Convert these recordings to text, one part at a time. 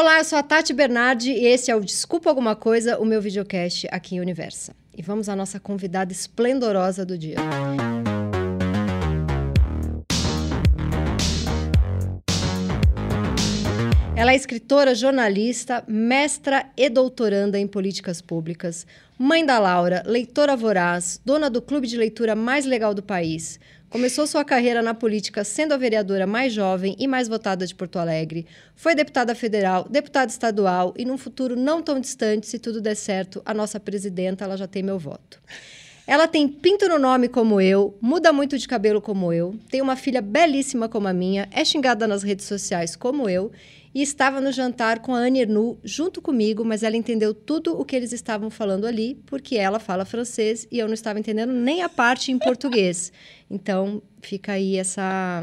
Olá, eu sou a Tati Bernardi e esse é o Desculpa Alguma Coisa, o meu videocast aqui em Universa. E vamos à nossa convidada esplendorosa do dia. Ela é escritora, jornalista, mestra e doutoranda em políticas públicas, mãe da Laura, leitora voraz, dona do clube de leitura mais legal do país. Começou sua carreira na política sendo a vereadora mais jovem e mais votada de Porto Alegre. Foi deputada federal, deputada estadual e, num futuro não tão distante, se tudo der certo, a nossa presidenta ela já tem meu voto. Ela tem pinto no nome como eu, muda muito de cabelo como eu, tem uma filha belíssima como a minha, é xingada nas redes sociais como eu e estava no jantar com a Anne Ernu junto comigo, mas ela entendeu tudo o que eles estavam falando ali, porque ela fala francês e eu não estava entendendo nem a parte em português. Então, fica aí essa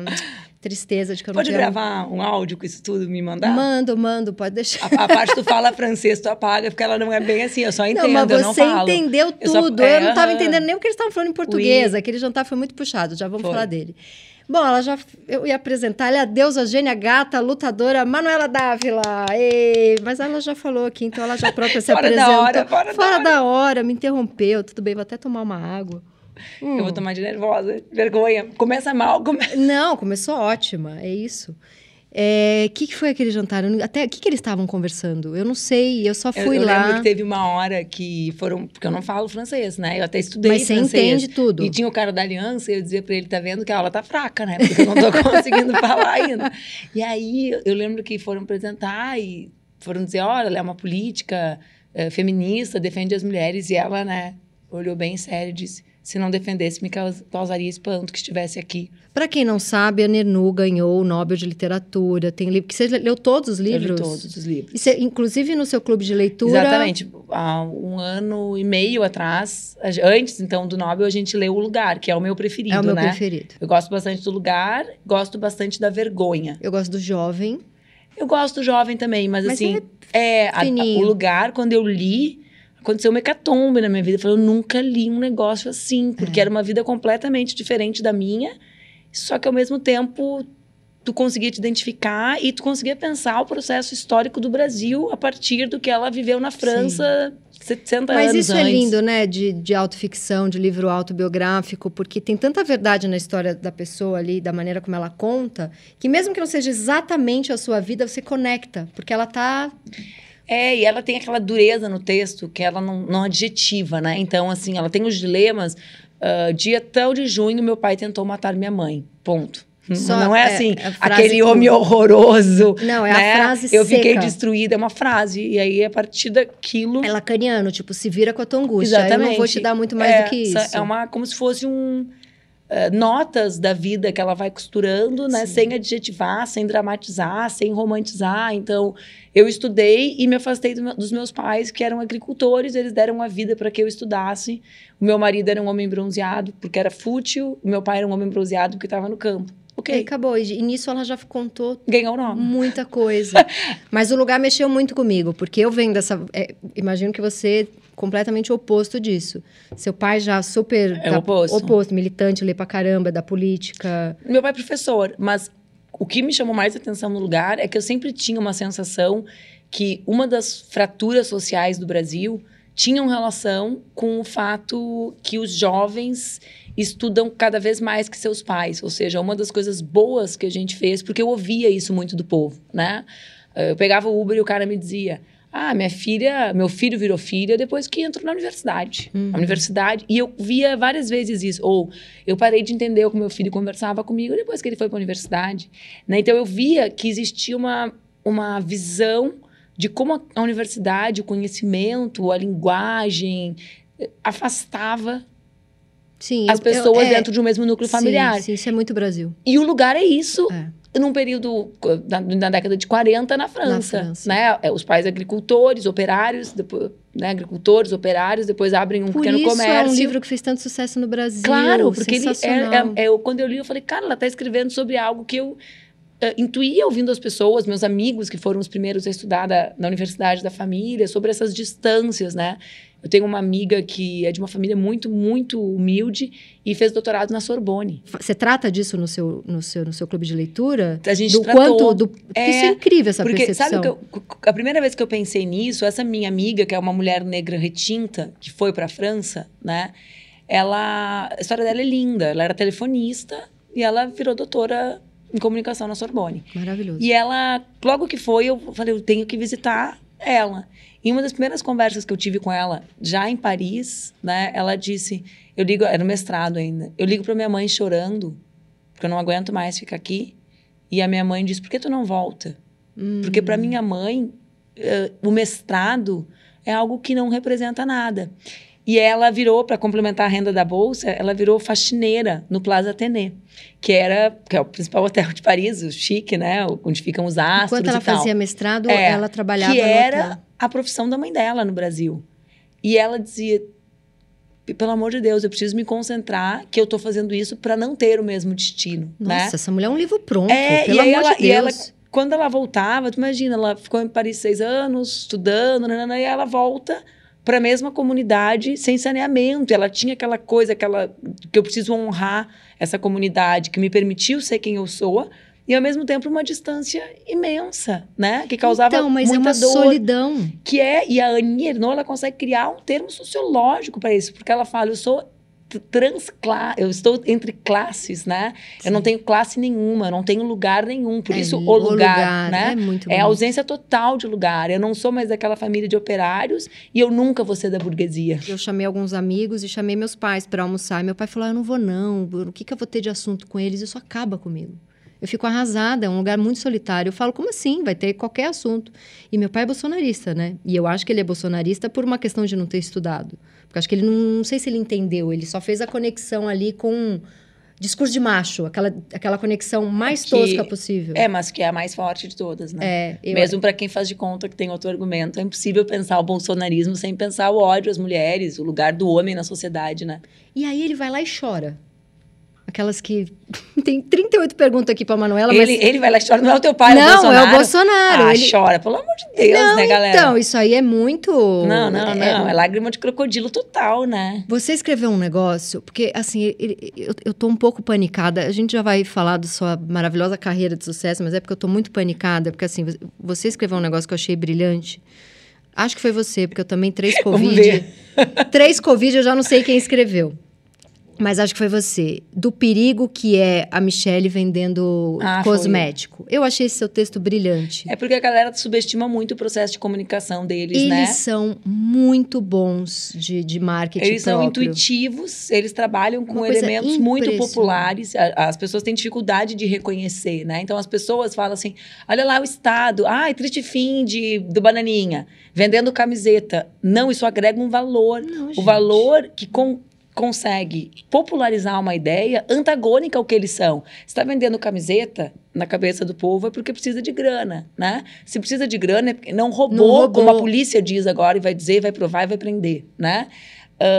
tristeza de que eu pode não Pode gravar um áudio com isso tudo me mandar? Mando, mando, pode deixar. A, a parte que tu fala francês, tu apaga, porque ela não é bem assim, eu só entendo, não, mas você não entendeu tudo. Eu, só, é, eu não estava entendendo nem o que eles estavam falando em português. Oui. Aquele jantar foi muito puxado, já vamos foi. falar dele. Bom, ela já eu ia apresentar, ela é a deusa gênia gata, lutadora Manuela Dávila. Ei, mas ela já falou aqui, então ela já própria se fora apresentou. Da hora, fora, fora da hora, da hora, me interrompeu. Tudo bem, vou até tomar uma água. Hum. Eu vou tomar de nervosa, vergonha. Começa mal, começa. Não, começou ótima, é isso. O é, que, que foi aquele jantar? Até o que, que eles estavam conversando? Eu não sei, eu só fui eu, eu lá. Eu lembro que teve uma hora que foram. Porque eu não falo francês, né? Eu até estudei Mas francês. você entende tudo. E tinha o cara da aliança e eu dizia pra ele: tá vendo que a aula tá fraca, né? Porque eu não tô conseguindo falar ainda. E aí eu lembro que foram apresentar e foram dizer: olha, ela é uma política é, feminista, defende as mulheres. E ela, né, olhou bem sério e disse se não defendesse, me causaria espanto que estivesse aqui. Para quem não sabe, a Nernu ganhou o Nobel de Literatura. Tem livro que você leu todos os livros? Eu li todos os livros. Você, inclusive no seu clube de leitura? Exatamente. Há um ano e meio atrás, antes então do Nobel, a gente leu O Lugar, que é o meu preferido, É o meu né? preferido. Eu gosto bastante do Lugar, gosto bastante da Vergonha. Eu gosto do Jovem. Eu gosto do Jovem também, mas, mas assim, é, é a, a, o Lugar, quando eu li aconteceu uma hecatombe na minha vida. Eu falei, eu nunca li um negócio assim, porque é. era uma vida completamente diferente da minha, só que ao mesmo tempo tu conseguia te identificar e tu conseguia pensar o processo histórico do Brasil a partir do que ela viveu na França Sim. 70 Mas anos isso antes. é lindo, né? De, de autoficção, de livro autobiográfico, porque tem tanta verdade na história da pessoa ali, da maneira como ela conta, que mesmo que não seja exatamente a sua vida, você conecta, porque ela tá é, e ela tem aquela dureza no texto que ela não, não adjetiva, né? Então, assim, ela tem os dilemas. Uh, dia tal de junho, meu pai tentou matar minha mãe. Ponto. Só não é, é assim, aquele homem horroroso. Não, é né? a frase Eu seca. fiquei destruída, é uma frase. E aí, a partir daquilo. É lacaniano, tipo, se vira com a tua angústia. Exatamente. Eu não vou te dar muito mais é, do que isso. É uma, como se fosse um. Uh, notas da vida que ela vai costurando, né? Sim. Sem adjetivar, sem dramatizar, sem romantizar. Então, eu estudei e me afastei do dos meus pais, que eram agricultores, eles deram a vida para que eu estudasse. O meu marido era um homem bronzeado, porque era fútil, o meu pai era um homem bronzeado, porque estava no campo. Ok. E acabou. E nisso ela já contou Ganhou o nome. muita coisa. Mas o lugar mexeu muito comigo, porque eu venho dessa. É, imagino que você completamente oposto disso. Seu pai já super é tá, oposto. oposto, militante, lê pra caramba da política. Meu pai é professor, mas o que me chamou mais atenção no lugar é que eu sempre tinha uma sensação que uma das fraturas sociais do Brasil tinham relação com o fato que os jovens estudam cada vez mais que seus pais, ou seja, uma das coisas boas que a gente fez, porque eu ouvia isso muito do povo, né? Eu pegava o Uber e o cara me dizia: ah, minha filha, meu filho virou filha depois que entrou na universidade. Uhum. A universidade. E eu via várias vezes isso. Ou eu parei de entender o que meu filho conversava comigo depois que ele foi para a universidade. Né? Então eu via que existia uma, uma visão de como a universidade, o conhecimento, a linguagem eh, afastava Sim, as eu, pessoas eu, é, dentro de um mesmo núcleo familiar. Sim, sim, isso é muito Brasil. E o lugar é isso. É num período na, na, década de 40 na França, na França. né? É, os pais agricultores, operários, depois, né? agricultores, operários, depois abrem um Por pequeno isso comércio. é um livro que fez tanto sucesso no Brasil. Claro, porque ele é, é, é, quando eu li eu falei, cara, ela está escrevendo sobre algo que eu intuía ouvindo as pessoas, meus amigos que foram os primeiros a estudar da, na universidade da família, sobre essas distâncias, né? Eu tenho uma amiga que é de uma família muito, muito humilde e fez doutorado na Sorbonne. Você trata disso no seu, no seu, no seu clube de leitura? A gente do tratou. quanto do É, isso é incrível essa Porque percepção. sabe que eu- a primeira vez que eu pensei nisso, essa minha amiga, que é uma mulher negra retinta, que foi para a França, né? Ela, a história dela é linda. Ela era telefonista e ela virou doutora em comunicação na Sorbonne. Maravilhoso. E ela, logo que foi, eu falei, eu tenho que visitar ela. E uma das primeiras conversas que eu tive com ela, já em Paris, né? Ela disse, eu ligo, era no mestrado ainda, eu ligo para minha mãe chorando, porque eu não aguento mais ficar aqui. E a minha mãe disse, por que tu não volta? Hum. Porque para minha mãe, eh, o mestrado é algo que não representa nada. E ela virou, para complementar a renda da bolsa, ela virou faxineira no Plaza Athénée, que era que é o principal hotel de Paris, o chique, né? Onde ficam os astros Enquanto ela fazia mestrado, É, ela trabalhava que era a profissão da mãe dela no Brasil. E ela dizia: pelo amor de Deus, eu preciso me concentrar que eu tô fazendo isso para não ter o mesmo destino, né? Nossa, essa mulher é um livro pronto, É, pelo e amor ela, de e ela, Deus. quando ela voltava, tu imagina, ela ficou em Paris seis anos, estudando, nanana, e ela volta para a mesma comunidade sem saneamento. Ela tinha aquela coisa, aquela que eu preciso honrar essa comunidade que me permitiu ser quem eu sou. E ao mesmo tempo uma distância imensa, né? Que causava então, mas é muita uma dor solidão. que é e a Aninha Ernaux, ela consegue criar um termo sociológico para isso, porque ela fala, eu sou transclasse, eu estou entre classes, né? Eu não tenho classe nenhuma, eu não tenho lugar nenhum, por É, isso o lugar, né? É muito É a ausência total de lugar. Eu não sou mais daquela família de operários e eu nunca vou ser da burguesia. Eu chamei alguns amigos e chamei meus pais para almoçar. E meu pai falou: ah, Eu não vou, não. O que, que eu vou ter de assunto com eles? Isso acaba comigo. Eu fico arrasada, é um lugar muito solitário. Eu falo, como assim? Vai ter qualquer assunto. E meu pai é bolsonarista, né? E eu acho que ele é bolsonarista por uma questão de não ter estudado. Porque acho que ele não, não sei se ele entendeu, ele só fez a conexão ali com discurso de macho, aquela, aquela conexão mais Que- tosca possível. É, mas que é a mais forte de todas, né? É, Mesmo para quem faz de conta que tem outro argumento, é impossível pensar o bolsonarismo sem pensar o ódio às mulheres, o lugar do homem na sociedade, né? E aí ele vai lá e chora. Aquelas que. Tem 38 perguntas aqui pra Manuela, Ele, mas. ele vai lá e chora, não é o teu pai, é o não, Bolsonaro. é o Bolsonaro. Ah, ele... chora, pelo amor de Deus, não, né, galera? Então, isso aí é muito. não, não, é- não. É lágrima de crocodilo total, né? Você escreveu um negócio, porque assim, eu, eu tô um pouco panicada. A gente já vai falar da sua maravilhosa carreira de sucesso, mas é porque eu tô muito panicada, porque assim, você- escreveu um negócio que eu achei brilhante. Acho que foi você, porque eu também três Covid. três Covid, eu já não sei quem escreveu. Mas acho que foi você. Do perigo que é a Michelle vendendo Ah, foi. cosmético. Eu achei esse seu texto brilhante. É porque a galera subestima muito o processo de comunicação deles, Eles né? são muito bons de, de marketing Eles são próprio. intuitivos, eles trabalham com elementos muito populares. As pessoas têm dificuldade de reconhecer, né? Então as pessoas falam assim: olha lá o Estado, ai, triste fim de, do Bananinha, vendendo camiseta. Não, isso agrega um valor. Não, o gente. valor que con- consegue popularizar uma ideia antagônica ao que eles são. Se está vendendo camiseta na cabeça do povo é porque precisa de grana, né? Se precisa de grana é porque não roubou, Não roubou. como a polícia diz agora e vai dizer, vai provar e vai prender, né?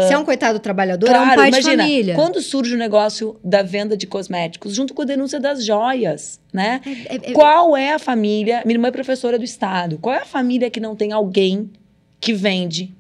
Se é um coitado trabalhador, é um Claro, pai imagina, de família. quando surge o negócio da venda de cosméticos, junto com a denúncia das joias, né? É- é- é- Qual é a família? Minha irmã é professora do Estado. Qual é a família que não tem alguém que vende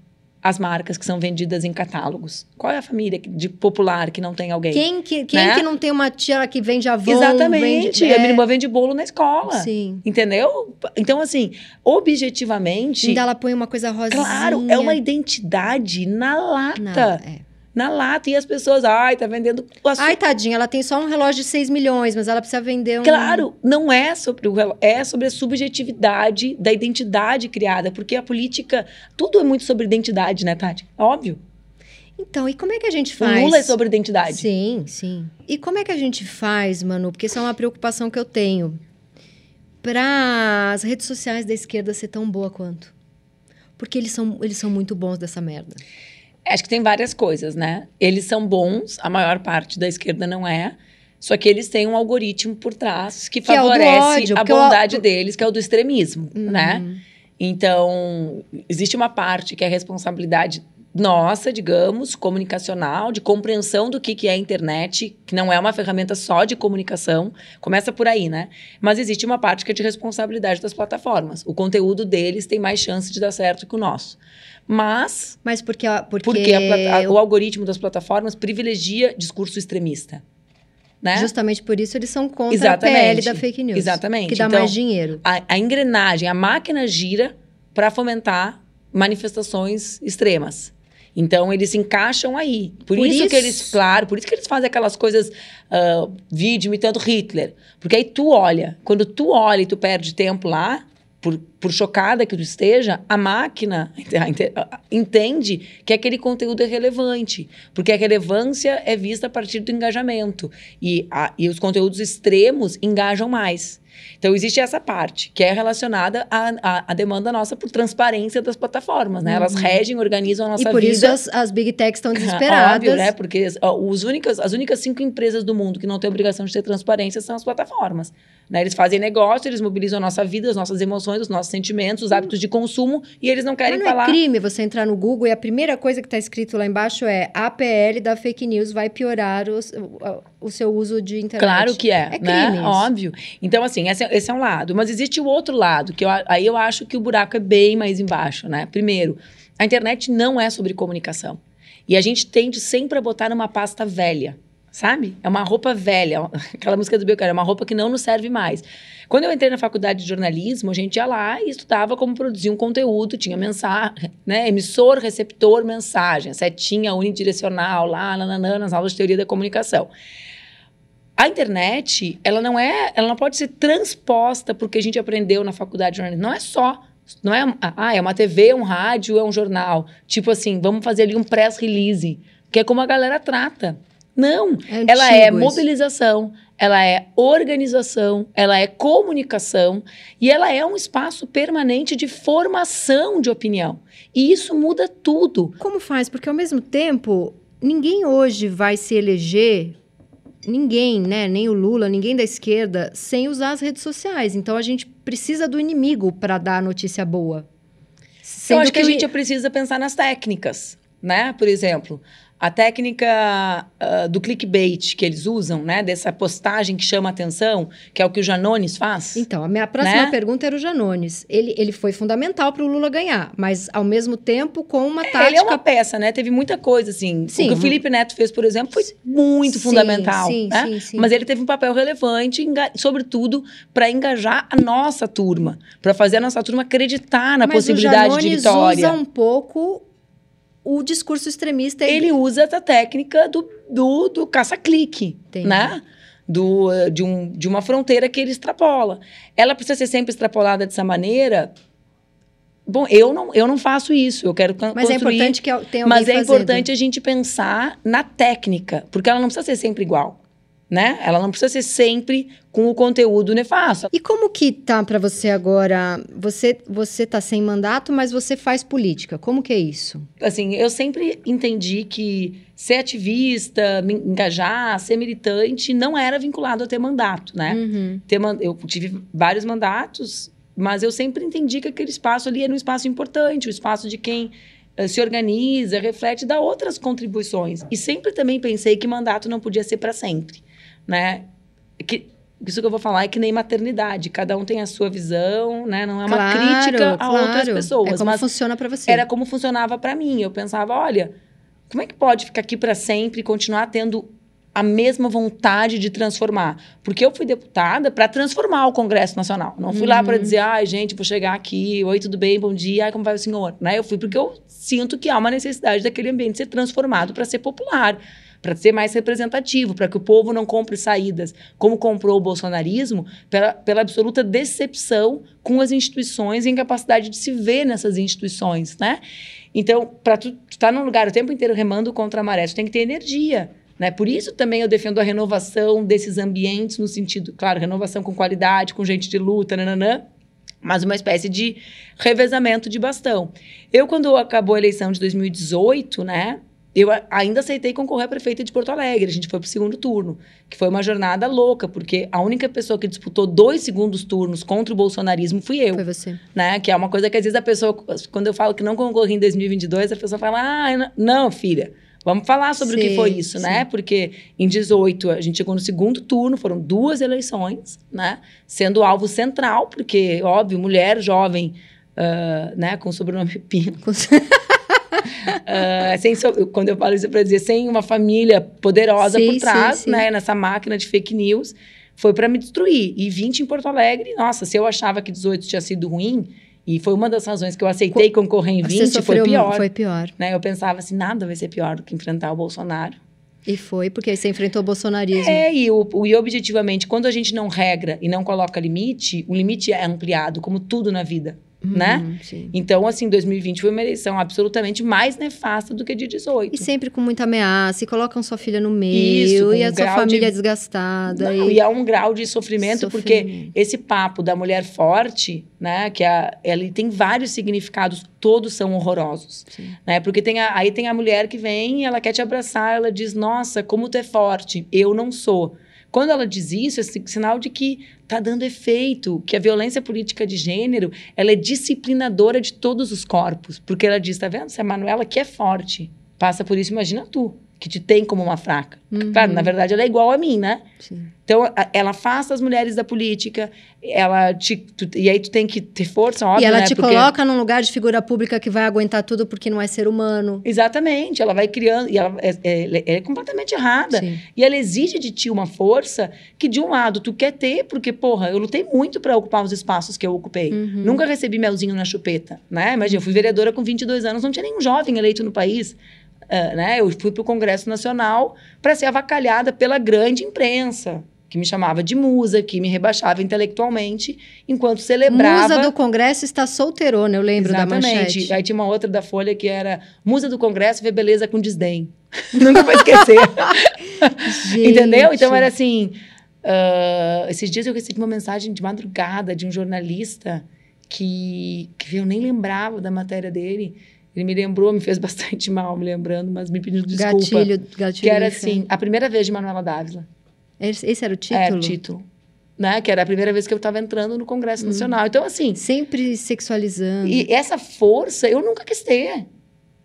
as marcas que são vendidas em catálogos? Qual é a família de popular que não tem alguém? Quem, que, quem Né? que não tem uma tia que vende Avon? Exatamente. Vende, A minha é, irmã vende bolo na escola. Sim. Entendeu? Então, assim, objetivamente. Ainda ela põe uma coisa rosinha. Claro, é uma identidade na lata. Não, é. Na lata. E as pessoas, ai, tá vendendo o. Ai, tadinha, ela tem só um relógio de 6 milhões, mas ela precisa vender um... Claro, não é sobre o relo- é sobre a subjetividade da identidade criada, porque a política, tudo é muito sobre identidade, né, Tati? Óbvio. Então, e como é que a gente O faz? Lula é sobre identidade. Sim, sim. E como é que a gente faz, Manu? Porque isso é uma preocupação que eu tenho. Para as redes sociais da esquerda ser tão boa quanto. Porque eles são, eles são muito bons dessa merda. Acho que tem várias coisas, né? Eles são bons, a maior parte da esquerda não é. Só que eles têm um algoritmo por trás que, Que é favorece ódio, a bondade deles, que é o do extremismo, né? Uhum. Então, existe uma parte que é responsabilidade nossa, digamos, comunicacional, de compreensão do que, que é a internet, que não é uma ferramenta só de comunicação, começa por aí, né? Mas existe uma parte que é de responsabilidade das plataformas. O conteúdo deles tem mais chance de dar certo que o nosso. Mas. Mas porque, porque... porque a, a, o algoritmo das plataformas privilegia discurso extremista. Né? Justamente por isso eles são contra Exatamente. a PL da fake news. Exatamente. Que dá então, mais dinheiro. A, a engrenagem, a máquina gira para fomentar manifestações extremas. Então, eles se encaixam aí. Por, por isso, isso, que eles, claro, por isso que eles fazem aquelas coisas, uh, vídeo imitando Hitler. Porque aí tu olha, quando tu olha e tu perde tempo lá, por, por chocada que tu esteja, a máquina entende que aquele conteúdo é relevante. Porque a relevância é vista a partir do engajamento. E, a, e os conteúdos extremos engajam mais. Então, existe essa parte, que é relacionada à, à, demanda nossa por transparência das plataformas, né? Uhum. Elas regem, organizam a nossa vida. E por vida. isso as, as big techs estão desesperadas. Óbvio, né? Porque os únicas, as únicas cinco empresas do mundo que não têm obrigação de ter transparência são as plataformas. Né? Eles fazem negócio, eles mobilizam a nossa vida, as nossas emoções, os nossos sentimentos, os hábitos de consumo, e eles não querem Mas não falar... é crime você entrar no Google e a primeira coisa que está escrito lá embaixo é APL da fake news vai piorar os, o, seu uso de internet. Claro que é, é né? crime Óbvio. Então, assim, esse, esse, é um lado. Mas existe o outro lado, que eu, aí eu acho que o buraco é bem mais embaixo, né? Primeiro, a internet não é sobre comunicação. E a gente tende sempre a botar numa pasta velha sabe? É uma roupa velha, aquela música do Belchior, é uma roupa que não nos serve mais. Quando eu entrei na faculdade de jornalismo, a gente ia lá e estudava como produzir um conteúdo, tinha mensagem, né? Emissor, receptor, mensagem, setinha unidirecional lá, nananã, nas aulas de teoria da comunicação. A internet, ela não é, ela não pode ser transposta porque a gente aprendeu na faculdade de jornalismo. Não é só não é, ah, é uma TV, um rádio, é um jornal. Tipo assim, vamos fazer ali um press release, que é como a galera trata. Não, é ela é mobilização, ela é organização, ela é comunicação e ela é um espaço permanente de formação de opinião. E isso muda tudo. Como faz? Porque ao mesmo tempo, ninguém hoje vai se eleger ninguém, né, nem o Lula, ninguém da esquerda, sem usar as redes sociais. Então a gente precisa do inimigo para dar a notícia boa. Sendo Eu acho que, que a gente precisa pensar nas técnicas, né? Por exemplo, a técnica uh, do clickbait que eles usam, né? Dessa postagem que chama atenção, que é o que o Janones faz. Então, a minha próxima né? pergunta era o Janones. Ele, ele foi fundamental para o Lula ganhar, mas ao mesmo tempo com uma tática... Ele é uma peça, né? Teve muita coisa, assim. Sim, o que o Felipe Neto fez, por exemplo, foi muito sim, fundamental. Sim, né? sim, sim. Mas ele teve um papel relevante, sobretudo, para engajar a nossa turma, para fazer a nossa turma acreditar na mas possibilidade de vitória. usa um pouco o discurso extremista. Ele usa essa técnica do, do, do caça-clique, né? Do, eh, de, um, de uma fronteira que ele extrapola. Ela precisa ser sempre extrapolada dessa maneira. Bom, eu não, eu não faço isso. Eu quero Mas é construir, é importante que tenha Mas é fazendo. importante a gente pensar na técnica, porque ela não precisa ser sempre igual né? Ela não precisa ser sempre com o conteúdo nefasto. E como que tá para você agora? Você você tá sem mandato, mas você faz política. Como que é isso? Assim, eu sempre entendi que ser ativista, me engajar, ser militante não era vinculado a ter mandato, né? Uhum. Ter, eu tive vários mandatos, mas eu sempre entendi que aquele espaço ali era um espaço importante, o um espaço de quem eh, se organiza, reflete, dá outras contribuições. E sempre também pensei que mandato não podia ser para sempre né? Que, isso que eu vou falar é que nem maternidade. Cada um tem a sua visão, né? Não é uma claro, crítica a claro. outras pessoas. É como mas funciona para você. Era como funcionava para mim. Eu pensava, olha, como é que pode ficar aqui para sempre e continuar tendo a mesma vontade de transformar? Porque eu fui deputada para transformar o Congresso Nacional. Não fui uhum. lá para dizer, ai, gente, vou chegar aqui, oi, tudo bem, bom dia, ai, como vai o senhor? Né? Eu fui porque eu sinto que há uma necessidade daquele ambiente ser transformado para ser popular para ser mais representativo, para que o povo não compre saídas, como comprou o bolsonarismo, pela, pela absoluta decepção com as instituições e incapacidade de se ver nessas instituições, né? Então, para tu estar tá num lugar o tempo inteiro remando contra a maré, tu tem que ter energia. Né? Por isso também eu defendo a renovação desses ambientes, no sentido, claro, renovação com qualidade, com gente de luta, nananã, mas uma espécie de revezamento de bastão. Eu, quando acabou a eleição de 2018, né, eu ainda aceitei concorrer a prefeita de Porto Alegre. A gente foi para o segundo turno, que foi uma jornada louca, porque a única pessoa que disputou dois segundos turnos contra o bolsonarismo fui eu. Foi você. Né? Que é uma coisa que às vezes a pessoa, quando eu falo que não concorri em 2022, a pessoa fala: ah, não, filha. Vamos falar sobre sim, o que foi isso, né? sim. né? Porque em 18 a gente chegou no segundo turno, foram duas eleições, né? Sendo alvo central, porque, óbvio, mulher jovem, uh, né? Com sobrenome Pino. Uh, sem quando eu falo isso para dizer, sem uma família poderosa sim, por trás, sim, né, nessa máquina de fake news, foi para me destruir. E 20 em Porto Alegre, nossa, se eu achava que 18 tinha sido ruim, e foi uma das razões que eu aceitei concorrer em 20, foi pior. Foi pior. Né? Eu pensava assim, nada vai ser pior do que enfrentar o Bolsonaro. E foi, porque você enfrentou o bolsonarismo. É, e, o, o, e objetivamente, quando a gente não regra e não coloca limite, o limite é ampliado, como tudo na vida né? Uhum, sim. Então, assim, 2020 foi uma eleição absolutamente mais nefasta do que de 18. E sempre com muita ameaça, e colocam sua filha no meio, Isso, e a sua família de... desgastada. Não, e... e há um grau de sofrimento, sofrimento, porque esse papo da mulher forte, né, que a, ele tem vários significados, todos são horrorosos, sim. né? Porque tem a, aí tem a mulher que vem, ela quer te abraçar, ela diz: "Nossa, como tu é forte, eu não sou". Quando ela diz isso, é sinal de que está dando efeito, que a violência política de gênero ela é disciplinadora de todos os corpos. Porque ela diz, tá vendo? Se a Manuela, que é forte, passa por isso, imagina tu que te tem como uma fraca. Uhum. Claro, na verdade, ela é igual a mim, né? Sim. Então, ela afasta as mulheres da política, ela te, tu, e aí tu tem que ter força, óbvio, E ela né? te porque... coloca num lugar de figura pública que vai aguentar tudo porque não é ser humano. Exatamente, ela vai criando, e ela é, é, é completamente errada. Sim. E ela exige de ti uma força que, de um lado, tu quer ter, porque, porra, eu lutei muito para ocupar os espaços que eu ocupei. Uhum. Nunca recebi melzinho na chupeta, né? Imagina, eu fui vereadora com 22 anos, não tinha nenhum jovem eleito no país. Uh, né? Eu fui para o Congresso Nacional para ser avacalhada pela grande imprensa, que me chamava de musa, que me rebaixava intelectualmente, enquanto celebrava... Musa do Congresso está solteirona, eu lembro Exatamente. da manchete. Aí tinha uma outra da Folha que era Musa do Congresso vê beleza com desdém. Nunca vou esquecer. Entendeu? Então era assim... Uh, esses dias eu recebi uma mensagem de madrugada de um jornalista que, que eu nem lembrava da matéria dele ele me lembrou, me fez bastante mal me lembrando, mas me pediu desculpa. Gatilho, gatilho. Que era assim, a primeira vez de Manuela Dávila. Esse, esse era o título? É, o título. Né? Que era a primeira vez que eu estava entrando no Congresso hum. Nacional. Então, assim... Sempre sexualizando. E essa força eu nunca quis ter.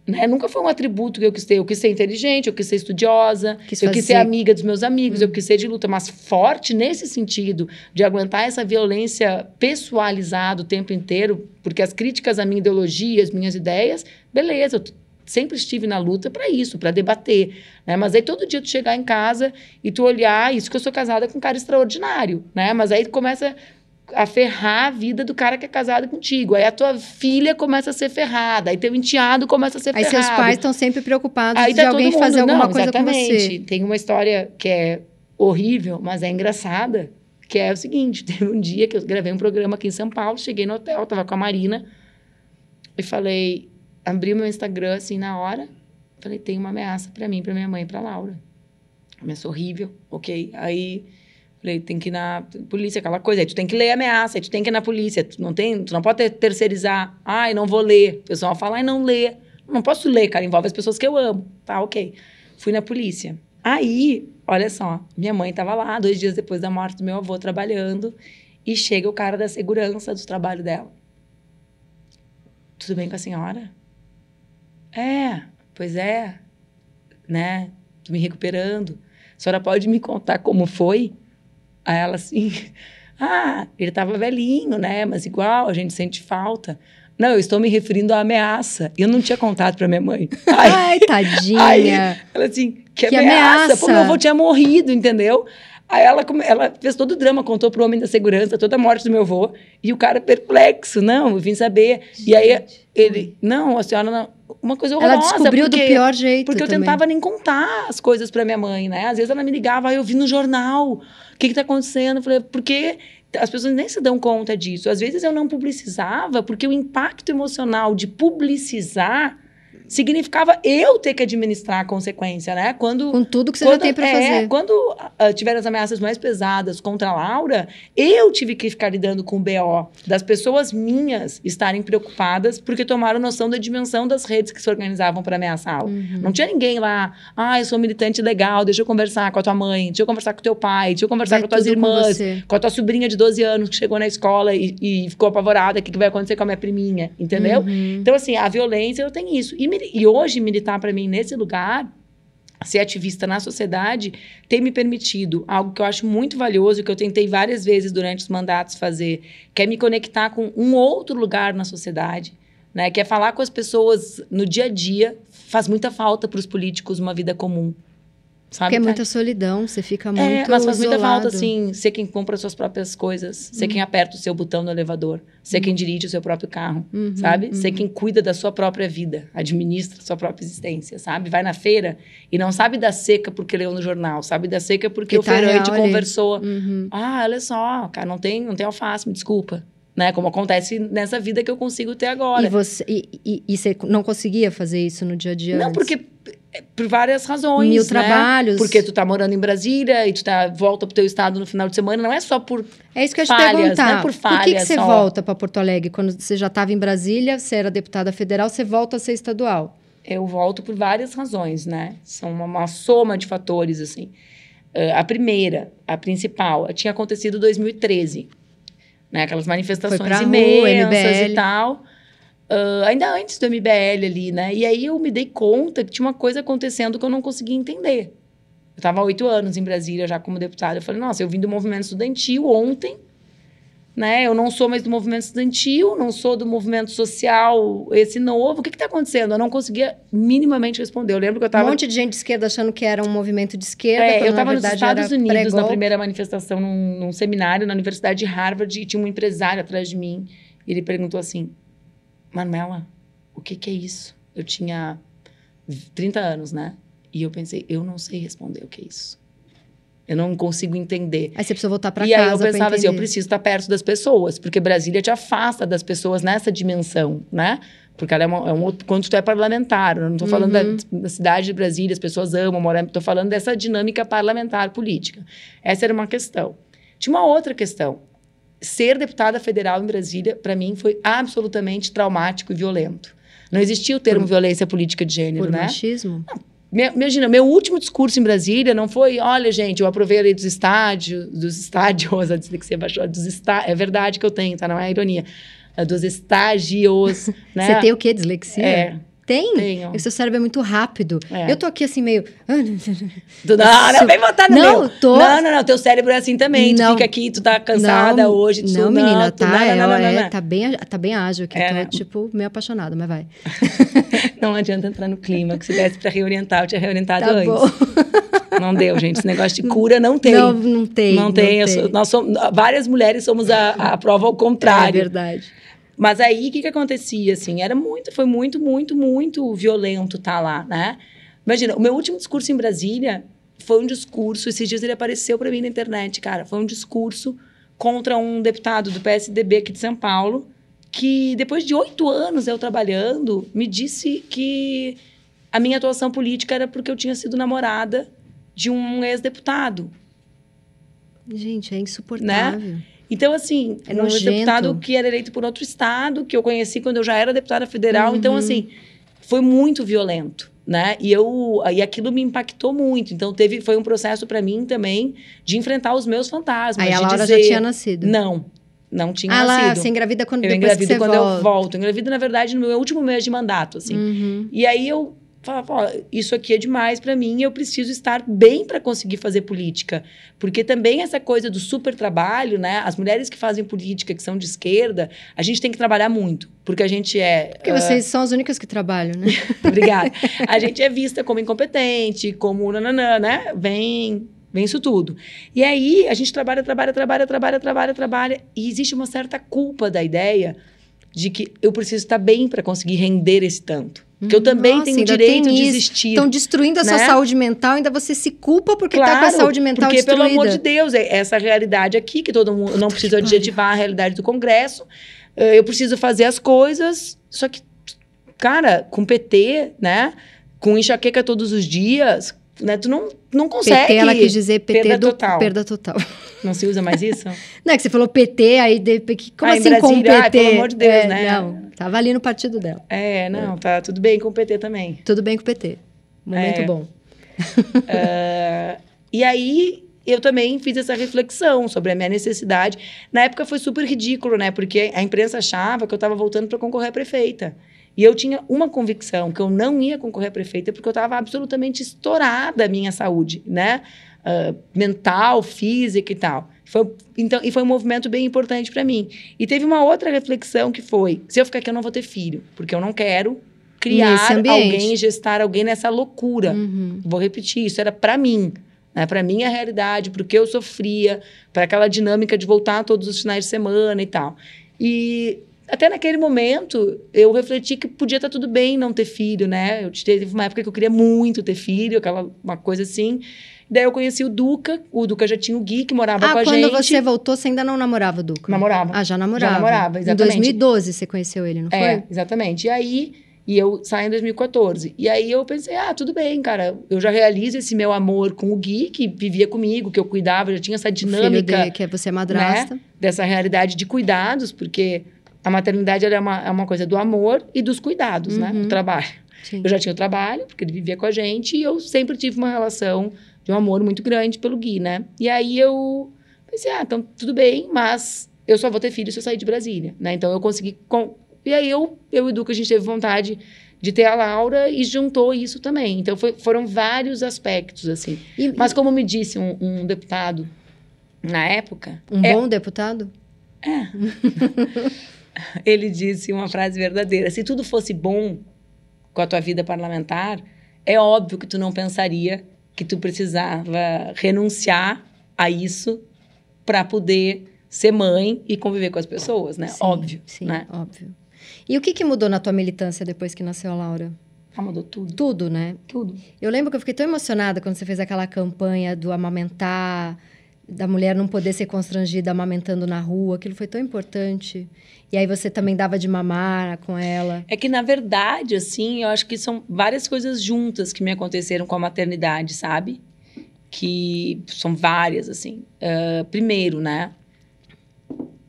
Né? Nunca foi um atributo que eu quis ter. Eu quis ser inteligente, eu quis ser estudiosa, quis eu quis ser amiga dos meus amigos, hum. eu quis ser de luta, mas forte nesse sentido, de aguentar essa violência pessoalizada o tempo inteiro, porque as críticas à minha ideologia, às minhas ideias, beleza, eu sempre estive na luta para isso, para debater. Né? Mas aí todo dia tu chegar em casa e tu olhar, isso que eu sou casada com um cara extraordinário, né? Mas aí começa a ferrar a vida do cara que é casado contigo. Aí a tua filha começa a ser ferrada, aí teu enteado começa a ser aí ferrado. Aí seus pais estão sempre preocupados aí de tá alguém fazer alguma Não, coisa exatamente. com você. Tem uma história que é horrível, mas é engraçada, que é o seguinte, teve um dia que eu gravei um programa aqui em São Paulo, cheguei no hotel, tava com a Marina, e falei, abri o meu Instagram assim na hora, falei, tem uma ameaça para mim, para minha mãe, para Laura. Ameaça horrível, ok? Aí Falei, tem que ir na polícia, aquela coisa. Aí tu tem que ler a ameaça, aí tu tem que ir na polícia. Tu não, tem, tu não pode terceirizar. Ai, não vou ler. O pessoal fala, ai, não lê. Não posso ler, cara, envolve as pessoas que eu amo. Tá, ok. Fui na polícia. Aí, olha só, minha mãe estava lá, dois dias depois da morte do meu avô, trabalhando, e chega o cara da segurança do trabalho dela. Tudo bem com a senhora? É, pois é, né? Tô me recuperando. A senhora pode me contar como foi? Aí ela assim, ah, ele estava velhinho, né? Mas igual, a gente sente falta. Não, eu estou me referindo à ameaça. Eu não tinha contado para minha mãe. Aí, Ai, tadinha. Aí, ela assim, que, que ameaça? ameaça? Pô, meu avô tinha morrido, entendeu? Aí ela, ela fez todo o drama, contou pro homem da segurança toda a morte do meu avô. E o cara perplexo, não, eu vim saber. Gente, e aí ele, não, a senhora não. Uma coisa horrorosa. Ela descobriu porque, do pior jeito. Porque também. eu tentava nem contar as coisas para minha mãe, né? Às vezes ela me ligava, ah, eu vi no jornal, o que está acontecendo? Eu falei, porque as pessoas nem se dão conta disso. Às vezes eu não publicizava, porque o impacto emocional de publicizar significava eu ter que administrar a consequência, né? Quando Com tudo que você quando, já tem para é, fazer. Quando uh, tiveram as ameaças mais pesadas contra a Laura, eu tive que ficar lidando com o BO das pessoas minhas estarem preocupadas porque tomaram noção da dimensão das redes que se organizavam para ameaçá-la. Uhum. Não tinha ninguém lá, ah, eu sou militante legal, deixa eu conversar com a tua mãe, deixa eu conversar com o teu pai, deixa eu conversar Vai com as tuas com irmãs, você. com a tua sobrinha de 12 anos que chegou na escola e, e ficou apavorada, o que, que vai acontecer com a minha priminha, entendeu? Uhum. Então, assim, a violência, eu tenho isso. E, e hoje, militar para mim nesse lugar, ser ativista na sociedade, tem me permitido algo que eu acho muito valioso, que eu tentei várias vezes durante os mandatos fazer, que é me conectar com um outro lugar na sociedade, né? Que é falar com as pessoas no dia a dia. Faz muita falta para os políticos uma vida comum. Sabe? Porque é Tá- muita solidão, você fica muito é, mas faz muita isolado. falta, assim, ser quem compra as suas próprias coisas, ser quem aperta o seu botão no elevador, ser quem dirige o seu próprio carro, Uhum, sabe? Ser uhum. quem cuida da sua própria vida, administra a sua própria existência, sabe? Vai na feira e não sabe da seca porque leu no jornal, sabe da seca porque Que o tá feirante conversou. Uhum. Ah, olha só, cara, não tem, não tem alface, me desculpa. Né? Como acontece nessa vida que eu consigo ter agora. E você, e, e- e você não conseguia fazer isso no dia a dia? Não, antes? porque é, por várias razões. Mil né? trabalhos. Porque tu tá morando em Brasília e tu tá, volta pro teu estado no final de semana, não é só por É isso que eu ia te falhas, perguntar. não é por que, que falhas você só. volta para Porto Alegre? Quando você já estava em Brasília, você era deputada federal, você volta a ser estadual. Eu volto por várias razões, né? São uma, uma soma de fatores, assim. Ah, a primeira, a principal, tinha acontecido em 2013. Né? Aquelas manifestações rua, imensas MBL. e tal. Ah, ainda antes do MBL ali, né? E aí eu me dei conta que tinha uma coisa acontecendo que eu não conseguia entender. Eu estava há oito anos em Brasília já como deputada. Eu falei, nossa, eu vim do movimento estudantil ontem, né? Eu não sou mais do movimento estudantil, não sou do movimento social, esse novo. O que está acontecendo? Eu não conseguia minimamente responder. Eu lembro que eu Um estava monte de gente de esquerda achando que era um movimento de esquerda. é, eu estava nos Estados Unidos na primeira manifestação, num, num seminário na Universidade de Harvard, e tinha um empresário atrás de mim. E ele perguntou assim: Manuela, o que, que é isso? Eu tinha 30 anos, né? E eu pensei: eu não sei responder o que é isso. Eu não consigo entender. Aí você precisa voltar para e casa aí eu pensava assim, eu preciso estar perto das pessoas, porque Brasília te afasta das pessoas nessa dimensão, né? Porque ela é, uma, é um outro, quando tu é parlamentar, eu não estou falando Uhum. da, da cidade de Brasília, as pessoas amam morar, estou falando dessa dinâmica parlamentar política. Essa era uma questão. Tinha uma outra questão. Ser deputada federal em Brasília, para mim, foi absolutamente traumático e violento. Não existia o termo Por- violência política de gênero, Por né? machismo? Me- Imagina, meu último discurso em Brasília não foi, olha, gente, eu aprovei a lei dos estádios, dos estádios, a dislexia baixou, dos está, é verdade que eu tenho, tá? Não é ironia. É Dos estágios, né? Você tem o quê? Dislexia? É, Tem? tenho. O seu cérebro é muito rápido. É. Eu tô aqui assim, meio. Tu, não, não, vem botar no Não, meu. tô- Não, não, não, teu cérebro é assim também. Tu Não. fica aqui, tu tá cansada Não, hoje. Tu, Não, menina, tu- tá, não, não, é, não, não, é, não. tá, bem, tá bem ágil aqui. É, tô, né? tipo, meio apaixonada, mas vai. Não adianta entrar no clima, que se desse pra reorientar, eu tinha reorientado Tá antes. bom. Não deu, gente. Esse negócio de cura não tem. Não, não tem. Não tem. eu sou- nós somos, várias mulheres somos a, a prova ao É contrário. verdade. Mas aí, o que que acontecia, assim? Era muito, foi muito, muito, muito violento estar lá, né? Imagina, o meu último discurso em Brasília foi um discurso, esses dias ele apareceu para mim na internet, cara. Foi um discurso contra um deputado do PSDB aqui de São Paulo, que depois de oito anos eu trabalhando, me disse que a minha atuação política era porque eu tinha sido namorada de um ex-deputado. Gente, é insuportável. Então, assim, É um deputado que era eleito por outro estado, que eu conheci quando eu já era deputada federal. Uhum. Então, assim, foi muito violento, né? E, eu, e aquilo me impactou muito. Então, teve, foi um processo para mim também de enfrentar os meus fantasmas. Aí a Laura dizer, já tinha nascido. Não, não tinha ah, nascido. você engravida quando eu depois engravido você quando volta. eu volto. Eu engravido, na verdade, no meu último mês de mandato, assim. Uhum. E aí eu falava, isso aqui é demais para mim, eu preciso estar bem para conseguir fazer política. Porque também essa coisa do super trabalho, né? As mulheres que fazem política, que são de esquerda, a gente tem que trabalhar muito, porque a gente é Porque ah, vocês são as únicas que trabalham, né? Obrigada. A gente é vista como incompetente, como nananã, né? Vem, vem isso tudo. E aí a gente trabalha, trabalha, trabalha, trabalha, trabalha, trabalha, e existe uma certa culpa da ideia de que eu preciso estar bem para conseguir render esse tanto. Que eu também Nossa, tenho direito de existir. Estão destruindo a sua né? saúde mental, ainda você se culpa porque tá com a Claro, saúde mental porque, destruída. pelo amor de Deus, é essa realidade aqui, que todo mundo não precisa adjetivar a realidade do Congresso. eh, Eu preciso fazer as coisas, só que cara, com PT, né? Com enxaqueca todos os dias, né? Tu não, não consegue. PT, ela quis dizer PT perda do total. perda total. Não se usa mais isso? Não, é que você falou PT, aí de, que- como Ah, assim com Brasília? PT? Ai, pelo amor de Deus, É, né? Não, tava ali no partido dela. é, não, tá tudo bem com o PT também. Tudo bem com o PT. Momento É. bom. Ah, e aí eu também fiz essa reflexão sobre a minha necessidade. Na época foi super ridículo, né? Porque a imprensa achava que eu estava voltando para concorrer a prefeita. E eu tinha uma convicção, que eu não ia concorrer a prefeita porque eu estava absolutamente estourada a minha saúde, né? Ah, mental, física e tal. Foi, então, e foi um movimento bem importante para mim. E teve uma outra reflexão que foi: se eu ficar aqui, eu não vou ter filho, porque eu não quero criar alguém, gestar alguém nessa loucura. Uhum. Vou repetir, isso era para mim, né? Para minha realidade, porque eu sofria, para aquela dinâmica de voltar todos os finais de semana e tal. E até naquele momento eu refleti que podia estar tudo bem não ter filho, né? Eu teve uma época que eu queria muito ter filho, aquela uma coisa assim. Daí eu conheci o Duca, o Duca já tinha o Gui que morava Ah, com a quando gente. você voltou, você ainda não namorava o Duca? Namorava. Ah, já namorava. Já namorava, exatamente. Em 2012 você conheceu ele, não É, foi? exatamente. E aí, e eu saí em 2014. E aí eu pensei, ah, tudo bem, cara. Eu já realizo esse meu amor com o Gui, que vivia comigo, que eu cuidava, já tinha essa O filho dinâmica dele, que é você madrasta. dessa realidade de cuidados, porque a maternidade é, uma, é uma coisa do amor e dos cuidados, né? Uhum. O trabalho. Sim. Eu já tinha o trabalho, porque ele vivia com a gente, e eu sempre tive uma relação de um amor muito grande pelo Gui, né? E aí eu pensei, ah, então tudo bem, mas eu só vou ter filho se eu sair de Brasília, né? Então eu consegui. Com... E aí eu, eu e o Duca, a gente teve vontade de ter a Laura e juntou isso também. Então foi- foram vários aspectos, assim. E- Mas como me disse um, um deputado na época, um é- bom deputado? ele disse uma frase verdadeira: se tudo fosse bom com a tua vida parlamentar, é óbvio que tu não pensaria que tu precisava renunciar a isso para poder ser mãe e conviver com as pessoas, né? Sim, óbvio, Sim, né? óbvio. E o que, que mudou na tua militância depois que nasceu a Laura? Ah, mudou tudo, Tudo, né? tudo. Eu lembro que eu fiquei tão emocionada quando você fez aquela campanha do amamentar, da mulher não poder ser constrangida amamentando na rua. Aquilo foi tão importante. E aí você também dava de mamar com ela. É que, na verdade, assim, eu acho que são várias coisas juntas que me aconteceram com a maternidade, sabe? Que são várias, assim. Ah, primeiro, né?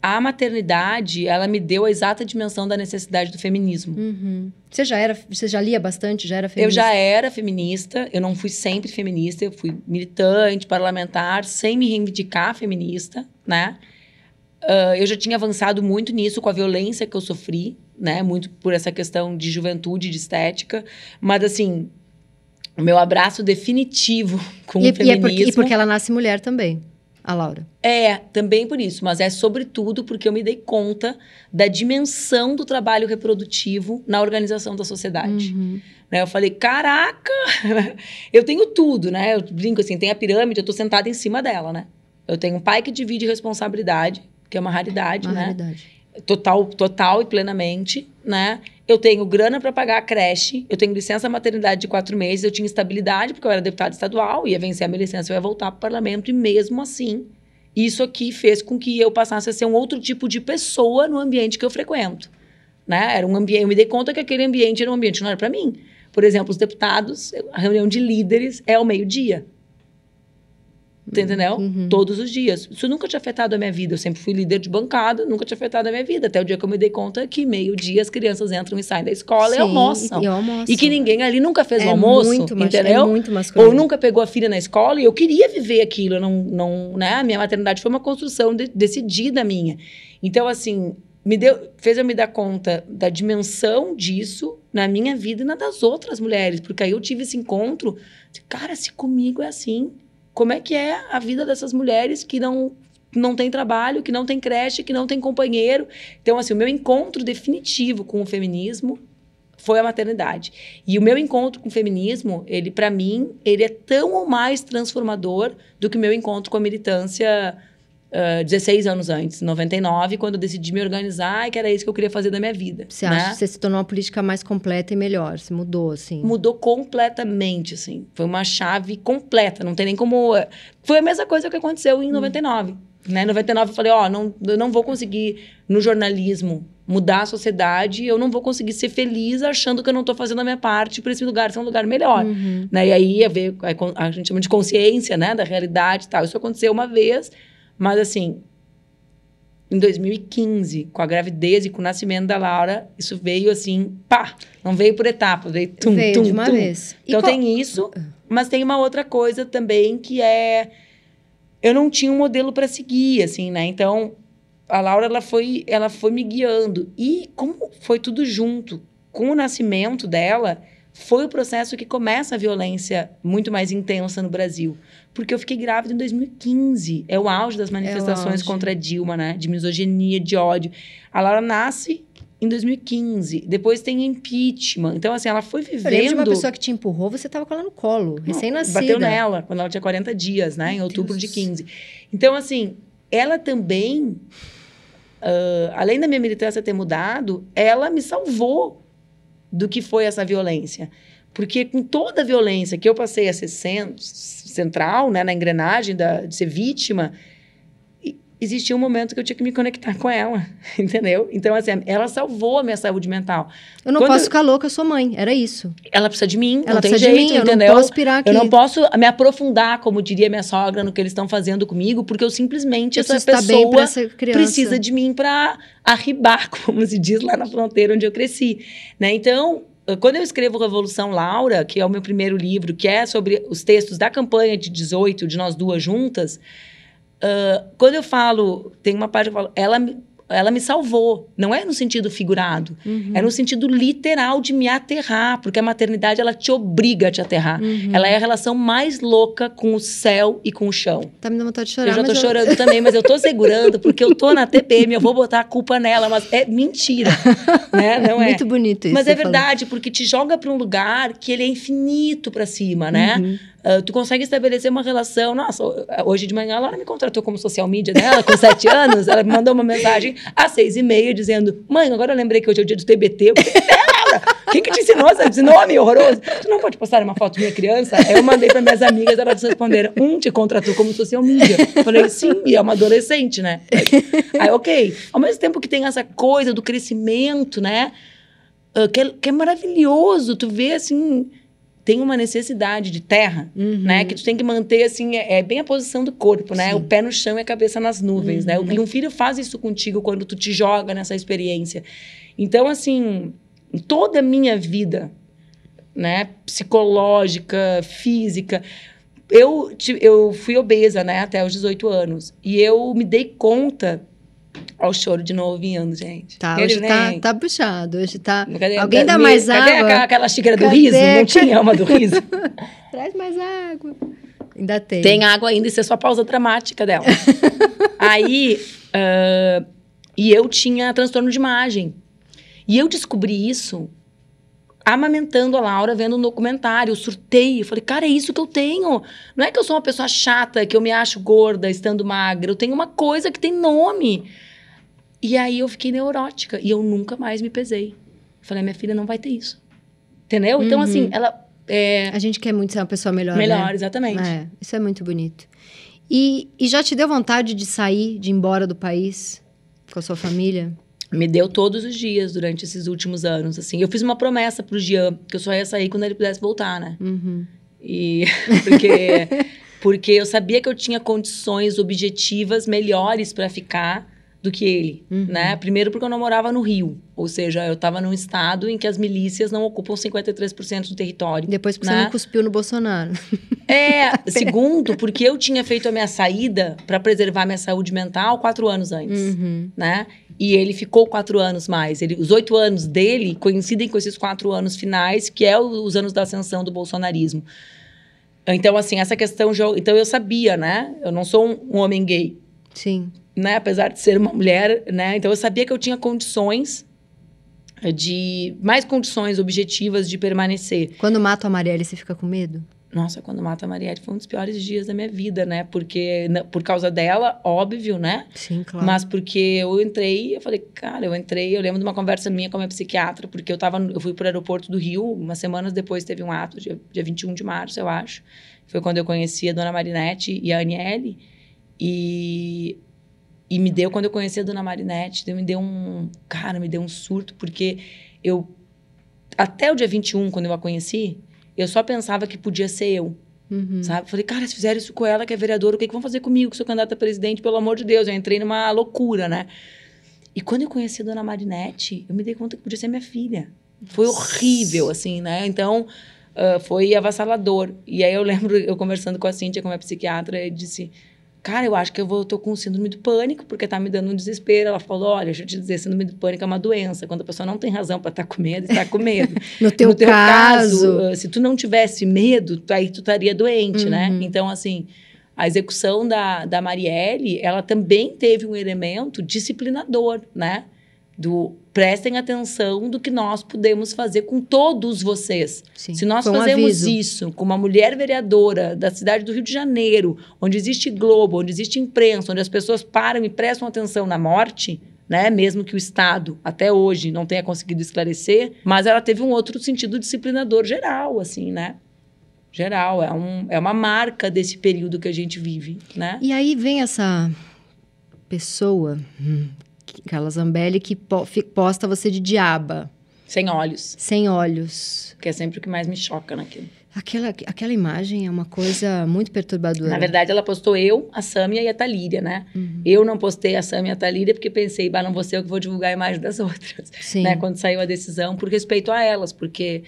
A maternidade, ela me deu a exata dimensão da necessidade do feminismo. Uhum. Você já era, você já lia bastante, já era Eu feminista? já era feminista, eu não fui sempre feminista, eu fui militante, parlamentar, sem me reivindicar feminista, né? Ah, eu já tinha avançado muito nisso com a violência que eu sofri, né? Muito por essa questão de juventude, de estética. Mas, assim, o meu abraço definitivo com E, o e é feminismo... porque, e porque ela nasce mulher também, a Laura. É, também por isso, mas é sobretudo porque eu me dei conta da dimensão do trabalho reprodutivo na organização da sociedade. Uhum. Né? Eu falei, caraca, eu tenho tudo, né? Eu brinco assim, tem a pirâmide, eu tô sentada em cima dela, né? Eu tenho um pai que divide responsabilidade, que é uma raridade, Uma né? realidade. Total, total e plenamente, né? Eu tenho grana para pagar a creche, eu tenho licença maternidade de quatro meses, eu tinha estabilidade, porque eu era deputada estadual, ia vencer a minha licença, eu ia voltar para o parlamento, e mesmo assim, isso aqui fez com que eu passasse a ser um outro tipo de pessoa no ambiente que eu frequento. Né? Era um ambiente, eu me dei conta que aquele ambiente era um ambiente que não era para mim. Por exemplo, os deputados, a reunião de líderes é ao meio-dia. Tu entendeu? Uhum. Todos os dias. Isso nunca tinha afetado a minha vida. Eu sempre fui líder de bancada, nunca tinha afetado a minha vida. Até o dia que eu me dei conta que meio-dia as crianças entram e saem da escola e Sim, almoçam. E, almoçam. E que ninguém ali nunca fez é o almoço, muito macho- entendeu? É muito masculino. Ou nunca pegou a filha na escola e eu queria viver aquilo. Eu não, não, né? A minha maternidade foi uma construção de- decidida minha. Então, assim, me deu, fez eu me dar conta da dimensão disso na minha vida e na das outras mulheres. Porque aí eu tive esse encontro de, cara, se comigo é assim, como é que é a vida dessas mulheres que não não tem trabalho, que não tem creche, que não tem companheiro. Então, assim, o meu encontro definitivo com o feminismo foi a maternidade. E o meu encontro com o feminismo, ele para mim, ele é tão ou mais transformador do que o meu encontro com a militância ah, 16 anos antes, em 99, quando eu decidi me organizar e que era isso que eu queria fazer da minha vida. Você né? acha que você se tornou uma política mais completa e melhor? Se mudou, assim? Mudou completamente, assim. Foi uma chave completa, não tem nem como... Foi a mesma coisa que aconteceu em 99. Né? Em 99 eu falei, ó, não, eu não vou conseguir no jornalismo mudar a sociedade, eu não vou conseguir ser feliz achando que eu não estou fazendo a minha parte para esse lugar ser um lugar melhor. Uhum. Né? E aí a ver, a gente chama de consciência, né, da realidade e tal. Isso aconteceu uma vez, mas assim, em 2015, com a gravidez e com o nascimento da Laura, isso veio assim, pá, não veio por etapas, veio tum, veio tum, de uma tum. vez. E Então qual- tem isso, mas tem uma outra coisa também que é eu não tinha um modelo para seguir, assim, né? Então a Laura ela foi, ela foi me guiando e como foi tudo junto com o nascimento dela, foi o processo que começa a violência muito mais intensa no Brasil. Porque eu fiquei grávida em 2015. É o auge das manifestações auge. contra a Dilma, né? De misoginia, de ódio. A Laura nasce em 2015. Depois tem impeachment. Então, assim, ela foi Eu lembro vivendo... de uma pessoa que te empurrou, você tava com ela no colo, recém-nascida. Bateu nela quando ela tinha 40 dias, né? Em Meu outubro de Deus. 15. Então, assim, ela também, ah, além da minha militância ter mudado, ela me salvou do que foi essa violência. Porque com toda a violência que eu passei a ser cen- central, né, na engrenagem da, de ser vítima, existia um momento que eu tinha que me conectar com ela, entendeu? Então, assim, ela salvou a minha saúde mental. Eu não Quando- posso ficar louca, eu sou mãe. Era isso. Ela precisa de mim, Ela não tem precisa jeito, de mim, eu entendeu? não posso pirar aqui. Eu não posso me aprofundar, como diria minha sogra, no que eles estão fazendo comigo, porque eu simplesmente, Eu essa pessoa essa precisa de mim para arribar, como se diz lá na fronteira onde eu cresci. Né? Então, quando eu escrevo Revolução Laura, que é o meu primeiro livro, que é sobre os textos da campanha de 18, de nós duas juntas, quando eu falo, tem uma parte que eu falo, ela, me- ela me salvou. Não é no sentido figurado, Uhum. é no sentido literal de me aterrar, porque a maternidade ela te obriga a te aterrar. Uhum. Ela é a relação mais louca com o céu e com o chão. Tá me dando vontade de chorar. eu já tô mas chorando também, mas eu tô segurando porque eu tô na TPM, eu vou botar a culpa nela, mas é mentira, né? Não é. Muito bonito isso. Mas é você falou. verdade, porque te joga para um lugar que ele é infinito para cima, né? Uhum. Ah, tu consegue estabelecer uma relação. Nossa, hoje de manhã a Laura me contratou como social media dela, com sete anos. Ela me mandou uma mensagem às seis e meia dizendo: Mãe, agora eu lembrei que hoje é o dia do TBT. É, quem que te ensinou esse nome horroroso? Tu não pode postar uma foto minha criança? Eu mandei para minhas amigas, elas responderam: Um te contratou como social media. Eu falei: Sim, e é uma adolescente, né? Aí, ok. Ao mesmo tempo que tem essa coisa do crescimento, né? ah, que, é, que é maravilhoso. Tu vê assim. Tem uma necessidade de terra, Uhum. né? Que tu tem que manter, assim, é, é bem a posição do corpo, né? Sim. O pé no chão e a cabeça nas nuvens, né? Uhum. E um filho faz isso contigo quando tu te joga nessa experiência. Então, assim, em toda a minha vida, né? Psicológica, física, eu, eu fui obesa, né? Até os 18 anos. E eu me dei conta... Ó, o choro de novo vindo, gente. Tá, Ele hoje tá, vem. tá puxado. Hoje tá. Cadê- Alguém dá me- mais cadê água? aquela, aquela xícara do Cadê? riso? Não tinha uma do riso? Traz mais água. Ainda tem. Tem água ainda, isso é só pausa dramática dela. Aí, ah, e eu tinha transtorno de imagem. E eu descobri isso amamentando a Laura, vendo um documentário. Eu surtei. Eu falei, cara, é isso que eu tenho. Não é que eu sou uma pessoa chata, que eu me acho gorda estando magra. Eu tenho uma coisa que tem nome. E aí eu fiquei neurótica. E eu nunca mais me pesei. Falei, minha filha não vai ter isso. Entendeu? Então, Uhum. assim, ela... É, A gente quer muito ser uma pessoa melhor. melhor, né? exatamente. É, isso é muito bonito. E, e já te deu vontade de sair, de ir embora do país com a sua família? Me deu todos os dias durante esses últimos anos, assim. Eu fiz uma promessa pro Jean, que eu só ia sair quando ele pudesse voltar, né? Uhum. E porque porque eu sabia que eu tinha condições objetivas melhores para ficar do que ele, Uhum. né? Primeiro porque eu não morava no Rio, ou seja, eu estava num estado em que as milícias não ocupam 53% do território. Depois porque você Né? não cuspiu no Bolsonaro. É, segundo, porque eu tinha feito a minha saída para preservar minha saúde mental quatro anos antes Uhum. né? E ele ficou quatro anos mais. Ele, os oito anos dele coincidem com esses quatro anos finais, que é o- os anos da ascensão do bolsonarismo. Então, assim, essa questão... já- Então, eu sabia, né? Eu não sou um, um homem gay, Sim. Né? Apesar de ser uma mulher, né? Então, eu sabia que eu tinha condições de... Mais condições objetivas de permanecer. Quando mata a Marielle, você fica com medo? Nossa, quando mata a Marielle foi um dos piores dias da minha vida, né? Porque, na- por causa dela, óbvio, né? Sim, claro. Mas porque eu entrei, eu falei, cara, eu entrei, eu lembro de uma conversa minha com a minha psiquiatra, porque eu tava, eu fui pro aeroporto do Rio, umas semanas depois teve um ato, dia, dia 21 de março, eu acho. Foi quando eu conheci a dona Marinette e a Aniele. E e me deu, quando eu conheci a dona Marinette, me deu um. Cara, me deu um surto, porque eu. Até o dia 21, quando eu a conheci, eu só pensava que podia ser eu. Uhum. Sabe? Falei, cara, se fizeram isso com ela, que é vereadora, o que, que vão fazer comigo, que sou candidata a presidente? Pelo amor de Deus, eu entrei numa loucura, né? E quando eu conheci a dona Marinette, eu me dei conta que podia ser minha filha. Foi horrível, assim, né? Então, uh, foi avassalador. E aí eu lembro, eu conversando com a Cíntia, com a minha psiquiatra, e disse cara, eu acho que eu vou, tô com síndrome do pânico, porque tá me dando um desespero. Ela falou, olha, deixa eu te dizer, síndrome do pânico é uma doença. Quando a pessoa não tem razão para estar tá com medo, está com medo. no, teu no teu, caso, caso, se tu não tivesse medo, aí tu estaria doente, né? uhum. né? Então, assim, a execução da, da Marielle, ela também teve um elemento disciplinador, né? do prestem atenção do que nós podemos fazer com todos vocês. Sim, Se nós fazemos um isso com uma mulher vereadora da cidade do Rio de Janeiro, onde existe Globo, onde existe imprensa, onde as pessoas param e prestam atenção na morte, né? Mesmo que o Estado até hoje não tenha conseguido esclarecer, mas ela teve um outro sentido disciplinador geral, assim, né? Geral, é, um, é uma marca desse período que a gente vive, né? E aí vem essa pessoa hum, Carla Zambelli, que po posta você de diaba. Sem olhos. Sem olhos. Que é sempre o que mais me choca naquilo. Aquela, aquela imagem é uma coisa muito perturbadora. Na verdade, ela postou eu, a Sâmia e a Talíria, né? Uhum. Eu não postei a Sâmia e a Talíria porque pensei, bah, não vou ser eu que vou divulgar a imagem das outras. Sim. Né? Quando saiu a decisão, por respeito a elas, porque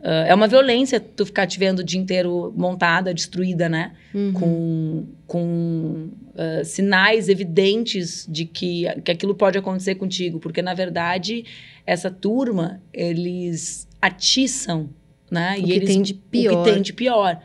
uh, é uma violência tu ficar te vendo o dia inteiro montada, destruída, né? Uhum. Com, com uh, sinais evidentes de que, que aquilo pode acontecer contigo, porque na verdade essa turma eles atiçam, né? O e que eles, tem de pior. O que tem de pior,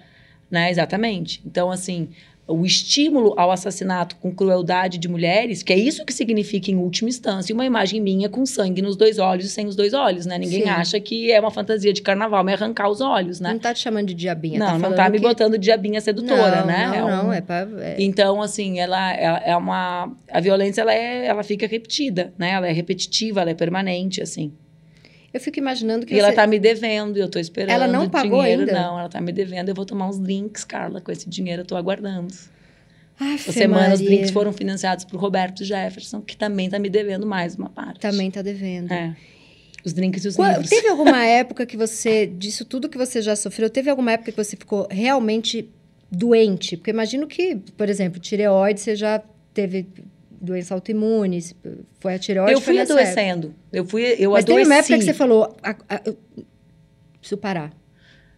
né? Exatamente. Então assim, o estímulo ao assassinato com crueldade de mulheres, que é isso que significa, em última instância, uma imagem minha com sangue nos dois olhos e sem os dois olhos, né? Ninguém Sim. acha que é uma fantasia de carnaval, me arrancar os olhos, né? Não tá te chamando de diabinha, não, tá não tá me que... botando de diabinha sedutora, não, né? Não, é não, um... é pra... É... Então, assim, ela, ela, é uma... A violência, ela, é, ela fica repetida, né? Ela é repetitiva, ela é permanente, assim. Eu fico imaginando que e você... ela tá me devendo, eu tô esperando Ela não pagou dinheiro. ainda? Não, ela tá me devendo, eu vou tomar uns drinks, Carla, com esse dinheiro eu tô aguardando. Essa semana os drinks foram financiados por Roberto Jefferson, que também está me devendo mais uma parte. Também está devendo. É. Os drinks e os Qual, livros. Teve alguma época que você, disso tudo que você já sofreu, teve alguma época que você ficou realmente doente? Porque imagino que, por exemplo, tireoide, você já teve doença autoimune, foi a tireoide? Eu fui adoecendo. Época. Eu fui, eu Mas adoeci. teve uma época que você falou, a, a, eu preciso parar.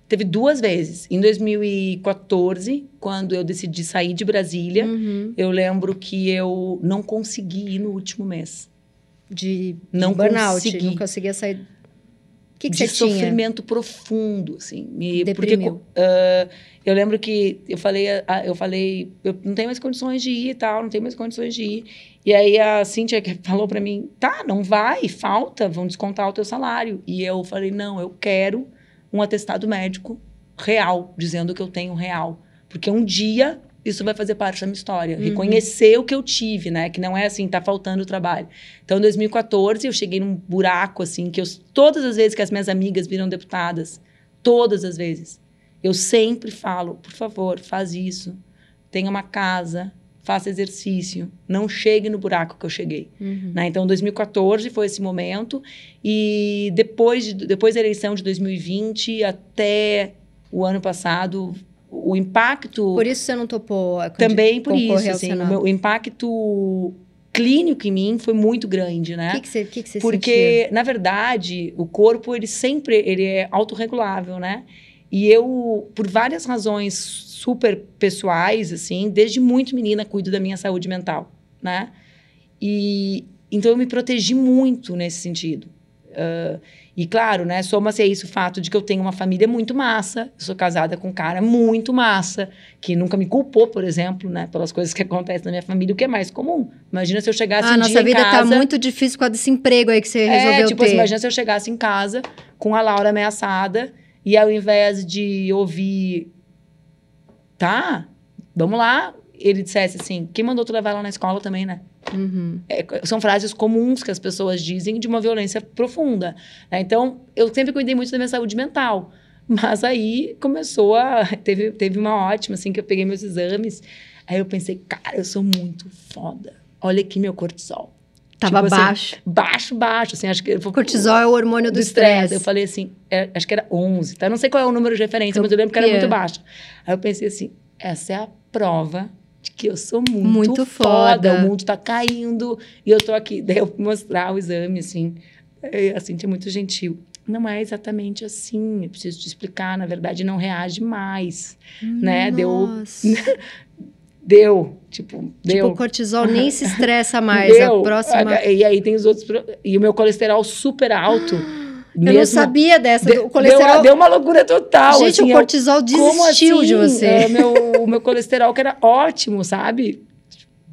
Teve duas vezes. Em 2014, quando eu decidi sair de Brasília, uhum. eu lembro que eu não consegui ir no último mês. De, não de burnout, consegui. não conseguia sair. Que, que de você tinha? sofrimento profundo, assim. Me, Deprimiu. Porque, uh, eu lembro que eu falei, eu falei, eu não tenho mais condições de ir e tal, não tenho mais condições de ir. E aí a Cíntia falou para mim, tá, não vai, falta, vão descontar o teu salário. E eu falei, não, eu quero um atestado médico real, dizendo que eu tenho real. Porque um dia isso vai fazer parte da minha história. Uhum. Reconhecer o que eu tive, né? Que não é assim, tá faltando o trabalho. Então, em 2014, eu cheguei num buraco, assim, que eu, todas as vezes que as minhas amigas viram deputadas, todas as vezes, eu sempre falo, por favor, faz isso. Tenha uma casa, faça exercício, não chegue no buraco que eu cheguei. Uhum. Né? Então, 2014 foi esse momento e depois, de, depois da eleição de 2020 até o ano passado, o impacto... Por isso você não topou a Também por isso, assim, o, meu, o, impacto clínico em mim foi muito grande, né? O que, você, que, que você Porque, sentia? na verdade, o corpo, ele sempre ele é autorregulável, né? E eu, por várias razões super pessoais, assim, desde muito menina cuido da minha saúde mental, né? E então eu me protegi muito nesse sentido. Uh, e claro, né, soma-se a isso o fato de que eu tenho uma família muito massa, sou casada com um cara muito massa, que nunca me culpou, por exemplo, né, pelas coisas que acontecem na minha família, o que é mais comum. Imagina se eu chegasse ah, um nossa vida em tá casa... tá muito difícil com desse emprego aí que você é, resolveu tipo, ter. Imagina se eu chegasse em casa com a Laura ameaçada e ao invés de ouvir tá, vamos lá, ele dissesse assim, quem mandou tu levar ela na escola também, né? Uhum. É, são frases comuns que as pessoas dizem de uma violência profunda. Né? Então, eu sempre cuidei muito da minha saúde mental. Mas aí começou a. Teve, teve uma ótima, assim, que eu peguei meus exames. Aí eu pensei, cara, eu sou muito foda. olha aqui meu cortisol. Tava Tipo assim, baixo. Baixo, baixo, assim, acho que... Cortisol é o hormônio do estresse. Eu falei assim, é, acho que era 11, tá? Não sei qual é o número de referência, mas eu lembro que era Campeã. muito baixo. Aí eu pensei assim, essa é a prova que eu sou muito, Muito foda. foda. O mundo tá caindo e eu tô aqui. Daí eu mostrar o exame, assim. E a Cintia é muito gentil. Não é exatamente assim, eu preciso te explicar. Na verdade, não reage mais, né? Deu, Nossa. deu, tipo, Tipo, deu. o cortisol nem se estressa mais. deu. A próxima. E aí tem os outros... E o meu colesterol super alto. Eu não sabia dessa. Deu, o colesterol. deu, deu uma loucura total. Gente, assim, o eu- cortisol como desistiu assim? de você. É, meu, o meu colesterol que era ótimo, sabe?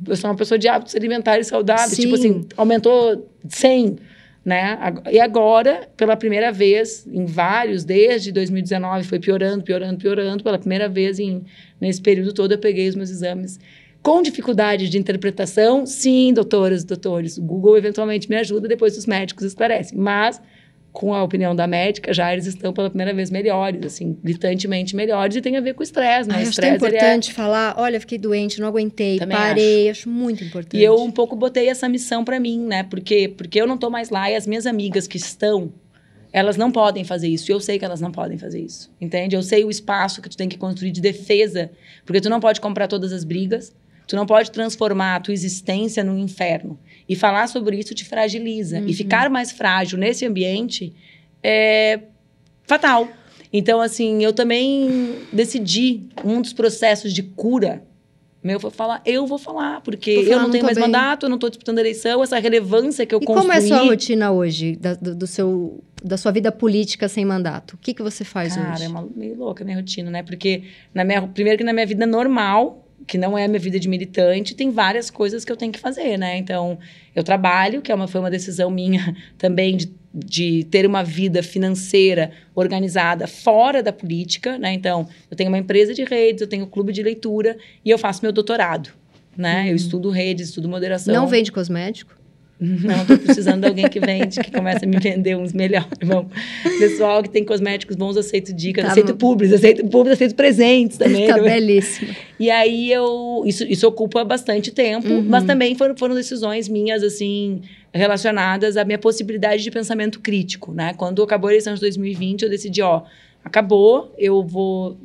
Eu sou uma pessoa de hábitos alimentares saudáveis. Sim. Tipo assim, aumentou 100, né? E agora, pela primeira vez, em vários, desde 2019, foi piorando, piorando, piorando. Pela primeira vez em, nesse período todo, eu peguei os meus exames com dificuldade de interpretação. Sim, doutoras, doutores, o Google eventualmente me ajuda, depois os médicos esclarecem. Mas com a opinião da médica, já eles estão pela primeira vez melhores, assim, gritantemente melhores, e tem a ver com o estresse, né? Ai, acho tão é... importante falar, olha, fiquei doente, não aguentei, Também parei, acho. muito importante. E eu um pouco botei essa missão pra mim, né? Porque, porque eu não tô mais lá e as minhas amigas que estão, elas não podem fazer isso. E eu sei que elas não podem fazer isso, entende? Eu sei o espaço que tu tem que construir de defesa, porque tu não pode comprar todas as brigas, tu não pode transformar a tua existência num inferno. E falar sobre isso te fragiliza. Uhum. E ficar mais frágil nesse ambiente é fatal. Então, assim, eu também decidi, um dos processos de cura meu foi falar, eu vou falar, porque Vou falar, eu não, não tenho mais bem. mandato, eu não estou disputando eleição, essa relevância que eu E construí. como é a sua rotina hoje, da, do, do seu, da sua vida política sem mandato? O que, que você faz Cara, hoje? é uma, meio louca a minha rotina, né? Porque, na minha, primeiro que na minha vida normal, que não é a minha vida de militante, tem várias coisas que eu tenho que fazer, né? Então, eu trabalho, que é uma, foi uma decisão minha também de, de ter uma vida financeira organizada fora da política, né? Então, eu tenho uma empresa de redes, eu tenho um clube de leitura e eu faço meu doutorado, né? Eu estudo redes, estudo moderação. Uhum. Não vende cosmético? Não, tô precisando de alguém que vende, que comece a me vender uns melhores. Bom, pessoal que tem cosméticos bons, aceito dicas, Tá aceito públicos, aceito públicos, aceito presentes também. tá né? belíssima. E aí eu. Isso, isso ocupa bastante tempo, Uhum. mas também foram, foram decisões minhas, assim, relacionadas à minha possibilidade de pensamento crítico, né? Quando acabou a eleição de 2020, eu decidi, ó, acabou, eu vou.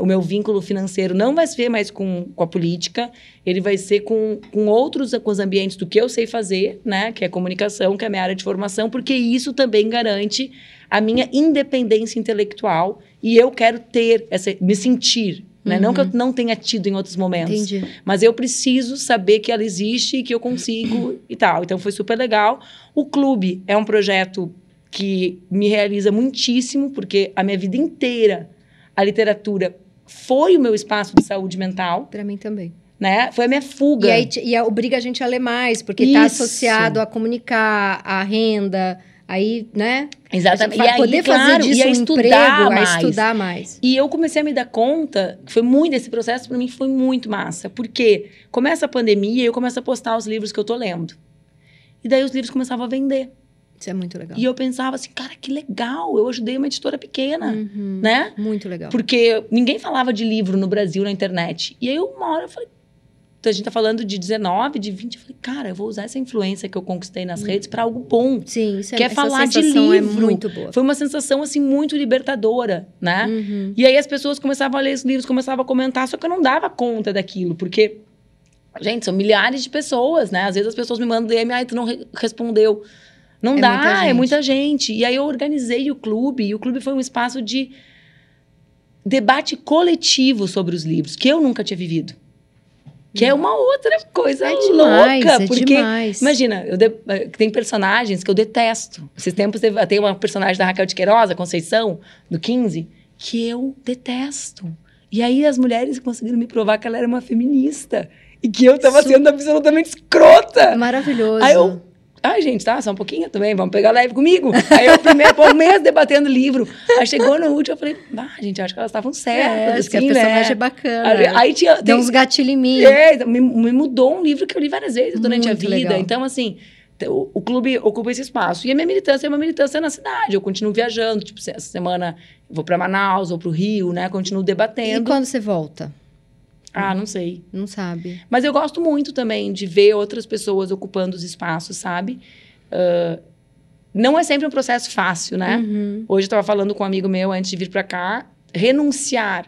O meu vínculo financeiro não vai ser mais com, com a política, ele vai ser com, com outros com os ambientes do que eu sei fazer, né? Que é comunicação, que é a minha área de formação, porque isso também garante a minha independência intelectual e eu quero ter essa, me sentir, né? Não que eu não tenha tido em outros momentos, Entendi. mas eu preciso saber que ela existe e que eu consigo e tal. Então foi super legal. O clube é um projeto que me realiza muitíssimo, porque a minha vida inteira a literatura foi o meu espaço de saúde mental, Pra mim também. né? Foi a minha fuga. E aí e obriga a gente a ler mais, porque tá Isso. associado a comunicar, a renda, aí, né? Exatamente. E aí, poder claro, fazer disso e a um estudar emprego, mais. a estudar mais. E eu comecei a me dar conta, que foi muito, esse processo para mim foi muito massa. Porque começa a pandemia e eu começo a postar os livros que eu tô lendo. E daí os livros começavam a vender. Isso é muito legal. E eu pensava assim, cara, que legal, eu ajudei uma editora pequena, Uhum. né? Muito legal. Porque ninguém falava de livro no Brasil na internet. E aí uma hora eu falei, a gente tá falando de 19, de 20, eu falei, cara, eu vou usar essa influência que eu conquistei nas redes para algo bom. Sim, isso é, Quer falar de é livro. muito boa. Foi uma sensação assim muito libertadora, né? Uhum. E aí as pessoas começavam a ler os livros, começavam a comentar, só que eu não dava conta daquilo, porque, gente, são milhares de pessoas, né? Às vezes as pessoas me mandam DM, ai, tu não re- respondeu. Não É dá, muita é muita gente. E aí eu organizei o clube, e o clube foi um espaço de debate coletivo sobre os livros, que eu nunca tinha vivido. Que é uma outra coisa É demais, louca, é porque demais. Imagina, eu de- eh, tem personagens que eu detesto. Esses tempos teve- tem uma personagem da Raquel de Queiroz, a Conceição, do 15, que eu detesto. E aí as mulheres conseguiram me provar que ela era uma feminista. E que eu tava Su- sendo absolutamente escrota. Maravilhoso. Aí eu. Ai, gente, tá? Só um pouquinho também, vamos pegar leve comigo. Aí eu primeiro, por um mês debatendo livro. Aí chegou no último, eu falei, ah, gente, acho que elas estavam é, certas. acho que a assim, personagem né? é bacana. Aí, aí tinha. Deu tem- uns gatilhos em mim. é, me, me mudou um livro que eu li várias vezes durante a Muito vida. legal. Então, assim, o, o clube ocupa esse espaço. E a minha militância é uma militância na cidade. Eu continuo viajando. Tipo, essa semana vou para Manaus, vou para o Rio, né? Continuo E debatendo. quando você volta? Ah, não sei. Não sabe. Mas eu gosto muito também de ver outras pessoas ocupando os espaços, sabe? Uh, não é sempre um processo fácil, né? Uhum. Hoje eu estava falando com um amigo meu antes de vir para cá, renunciar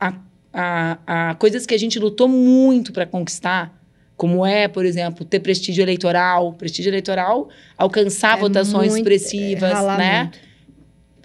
a, a, a coisas que a gente lutou muito para conquistar, como é, por exemplo, ter prestígio eleitoral, prestígio eleitoral, alcançar É votações muito- expressivas, ralar né? muito.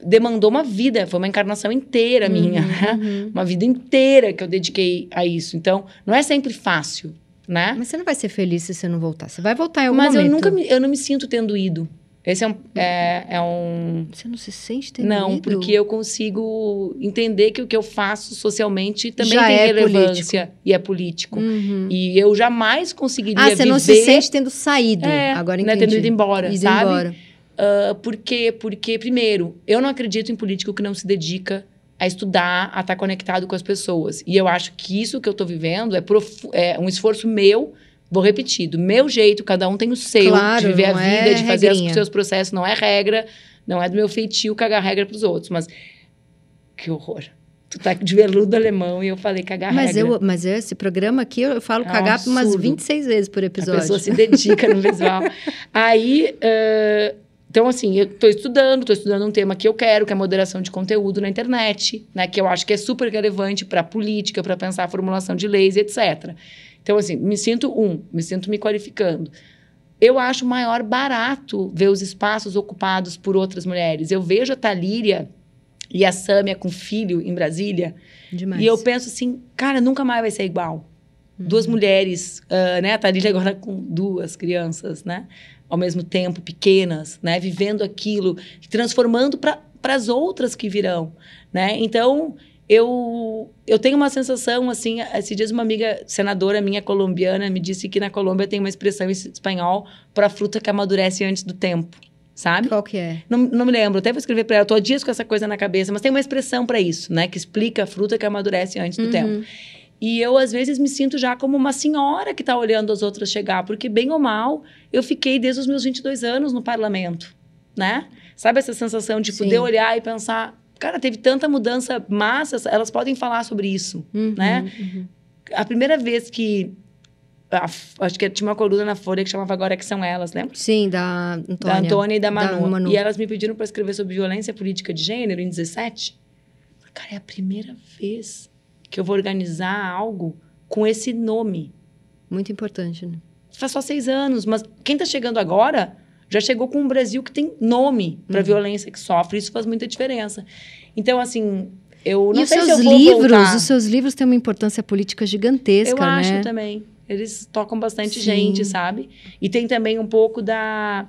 Demandou uma vida, foi uma encarnação inteira minha, né? Uhum. Uma vida inteira que eu dediquei a isso. Então, não é sempre fácil, né? Mas você não vai ser feliz se você não voltar. Você vai voltar em algum Mas eu momento. nunca me, eu não me sinto tendo ido. Esse é um, é, é um Você não se sente tendo não, ido? porque eu consigo entender que o que eu faço socialmente também Já tem é relevância e é político. Uhum. E eu jamais conseguiria Ah, você não se viver, sente tendo saído. É, Agora né, entendi. tendo ido embora, Ido sabe? embora. Ah, por quê? Porque, primeiro, eu não acredito em político que não se dedica a estudar, a estar conectado com as pessoas. E eu acho que isso que eu estou vivendo é, é um esforço meu, vou repetir, do meu jeito, cada um tem o seu, Claro, de viver a não vida, é de fazer regrinha. os seus processos, não é regra, não é do meu feitio cagar regra para os outros, mas que horror. Tu tá de veludo alemão e eu falei cagar Mas, regra. eu, mas eu- esse programa aqui, eu falo É um cagar umas absurdo. 26 vezes por A episódio. pessoa se dedica no visual. Aí, eh, então assim, eu estou estudando, estou estudando um tema que eu quero, que é moderação de conteúdo na internet, né? Que eu acho que é super relevante para a política, para pensar a formulação de leis, etc. Então, assim, me sinto um, me sinto me qualificando. Eu acho maior barato ver os espaços ocupados por outras mulheres. Eu vejo a Talíria e a Sâmia com filho em Brasília, Demais. e eu penso assim, cara, nunca mais vai ser igual. Duas mulheres, ah, né? A Thalília agora com duas crianças, né? Ao mesmo tempo, pequenas, né? Vivendo aquilo, transformando para as outras que virão, né? Então, eu, eu tenho uma sensação, assim... Esses dias uma amiga senadora minha colombiana me disse que na Colômbia tem uma expressão em espanhol para fruta que amadurece antes do tempo, sabe? Qual que é? Não, não me lembro, até vou escrever para ela. Tô há dias com essa coisa na cabeça, mas tem uma expressão para isso, né? Que explica a fruta que amadurece antes do Uhum. tempo. E eu, às vezes, me sinto já como uma senhora que está olhando as outras chegar, porque, bem ou mal, eu fiquei desde os meus 22 anos no parlamento, né? Sabe essa sensação de Sim. poder olhar e pensar, cara, teve tanta mudança massa, elas podem falar sobre isso, Uhum, né? uhum. A primeira vez que. a- acho que tinha uma coluna na Folha que chamava Agora que são elas, lembra? Sim, da Antônia. Da Antônia e da Manu. Manu. E elas me pediram para escrever sobre violência política de gênero em 17. Cara, é a primeira vez que eu vou organizar algo com esse nome. Muito importante, né? Faz só seis anos, mas quem está chegando agora já chegou com um Brasil que tem nome para Uhum. violência que sofre. Isso faz muita diferença. Então, assim, eu não e os sei seus se eu vou livros, voltar. os seus livros têm uma importância política gigantesca, Eu acho né? também. Eles tocam bastante Sim. gente, sabe? E tem também um pouco da,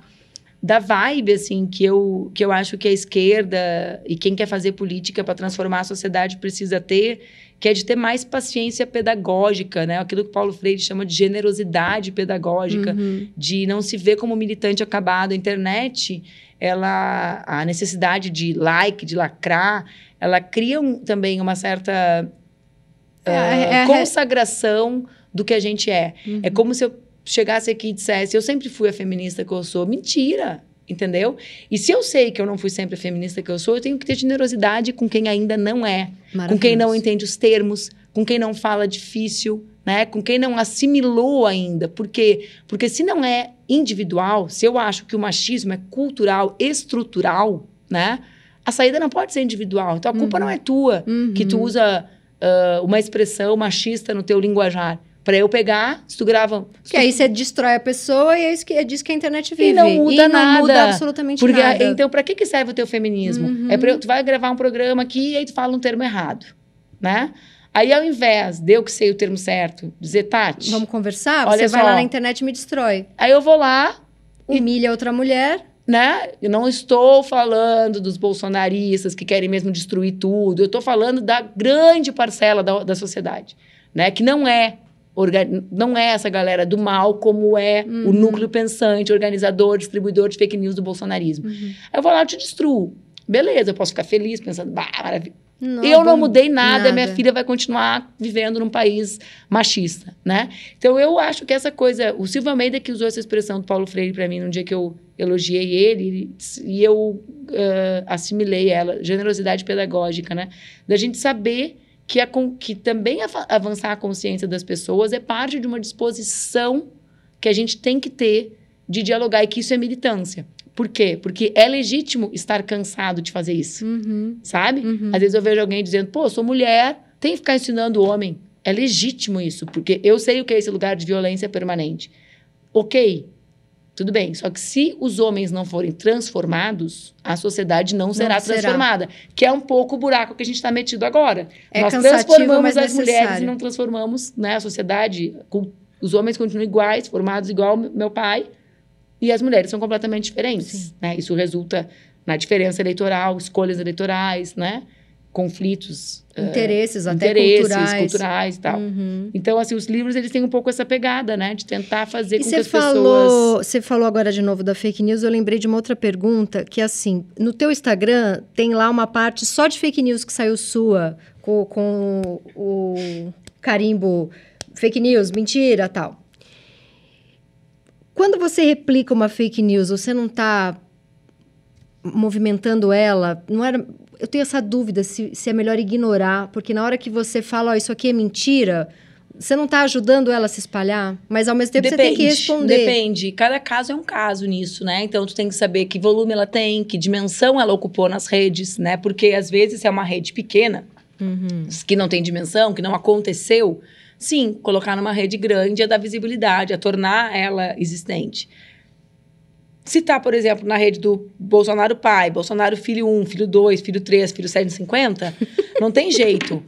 da vibe, assim, que eu, que eu acho que a esquerda e quem quer fazer política para transformar a sociedade precisa ter, que é de ter mais paciência pedagógica, né? Aquilo que Paulo Freire chama de generosidade pedagógica, Uhum. de não se ver como militante acabado. A internet, ela, a necessidade de like, de lacrar, ela cria um- também uma certa É, é, é, consagração do que a gente é. Uhum. É como se eu chegasse aqui e dissesse: eu sempre fui a feminista que eu sou. Mentira! Entendeu? E se eu sei que eu não fui sempre feminista que eu sou, eu tenho que ter generosidade com quem ainda não é, com quem não entende os termos, com quem não fala difícil, né? Com quem não assimilou ainda. Por quê? Porque se não é individual, se eu acho que o machismo é cultural, estrutural, né? A saída não pode ser individual. Então a culpa Uhum. não é tua Uhum. que tu usa ah, uma expressão machista no teu linguajar. Para eu pegar, se tu grava. se Que aí você destrói a pessoa e é isso que, é disso que a internet vive. E não muda não nada. muda absolutamente Porque, nada. então, para que, que serve o teu feminismo? Uhum. É pra, eu- tu vai gravar um programa aqui e aí tu fala um termo errado, né? Aí, ao invés de eu que sei o termo certo, dizer, Tati, Vamos conversar? Olha você vai só. lá na internet e me destrói. aí eu vou lá, Humilha outra mulher. né? Eu não estou falando dos bolsonaristas que querem mesmo destruir tudo. Eu estou falando da grande parcela da, da sociedade, né? Que não é não é essa galera do mal como é o Uhum. núcleo pensante, organizador, distribuidor de fake news do bolsonarismo. Aí eu vou lá e te destruo. Beleza, eu posso ficar feliz pensando, bah, maravilha. Não, eu não mudei nada, minha filha vai continuar vivendo num país machista, né? Então eu acho que essa coisa, o Silvio Almeida que usou essa expressão do Paulo Freire para mim num dia que eu elogiei ele e eu eh, assimilei ela, generosidade pedagógica, né? Da gente saber que, a, que também avançar a consciência das pessoas é parte de uma disposição que a gente tem que ter de dialogar e que isso é militância. Por quê? Porque é legítimo estar cansado de fazer isso. Uhum. Sabe? Uhum. Às vezes eu vejo alguém dizendo, pô, sou mulher, tem que ficar ensinando o homem. É legítimo isso, porque eu sei o que é esse lugar de violência permanente. Ok, tudo bem. Só que se os homens não forem transformados, a sociedade não será não transformada. Será. Que é um pouco o buraco que a gente está metido agora. É Nós transformamos as mulheres e não transformamos né, a sociedade. Os homens continuam iguais, formados igual meu pai, e as mulheres são completamente diferentes. Né? Isso resulta na diferença eleitoral, escolhas eleitorais, né? Conflitos eh, interesses uh, até interesses culturais, culturais e tal. Uhum. então assim os livros eles têm um pouco essa pegada né de tentar fazer e com que as falou, pessoas você falou agora de novo da fake news eu lembrei de uma outra pergunta que é assim no teu Instagram tem lá uma parte só de fake news que saiu sua com, com o carimbo fake news mentira tal. Quando você replica uma fake news você não está movimentando ela, não era eu tenho essa dúvida se, se é melhor ignorar, porque na hora que você fala, ó, oh, isso aqui é mentira, você não está ajudando ela a se espalhar, mas ao mesmo tempo depende, você tem que responder. Depende. Cada caso é um caso nisso, né? Então tu tem que saber que volume ela tem, que dimensão ela ocupou nas redes, né? Porque às vezes é uma rede pequena, uhum. que não tem dimensão, que não aconteceu. Sim, colocar numa rede grande é dar visibilidade, é tornar ela existente. Se tá, por exemplo, na rede do Bolsonaro pai, Bolsonaro filho 1, filho 2, filho 3, filho 750, não tem jeito.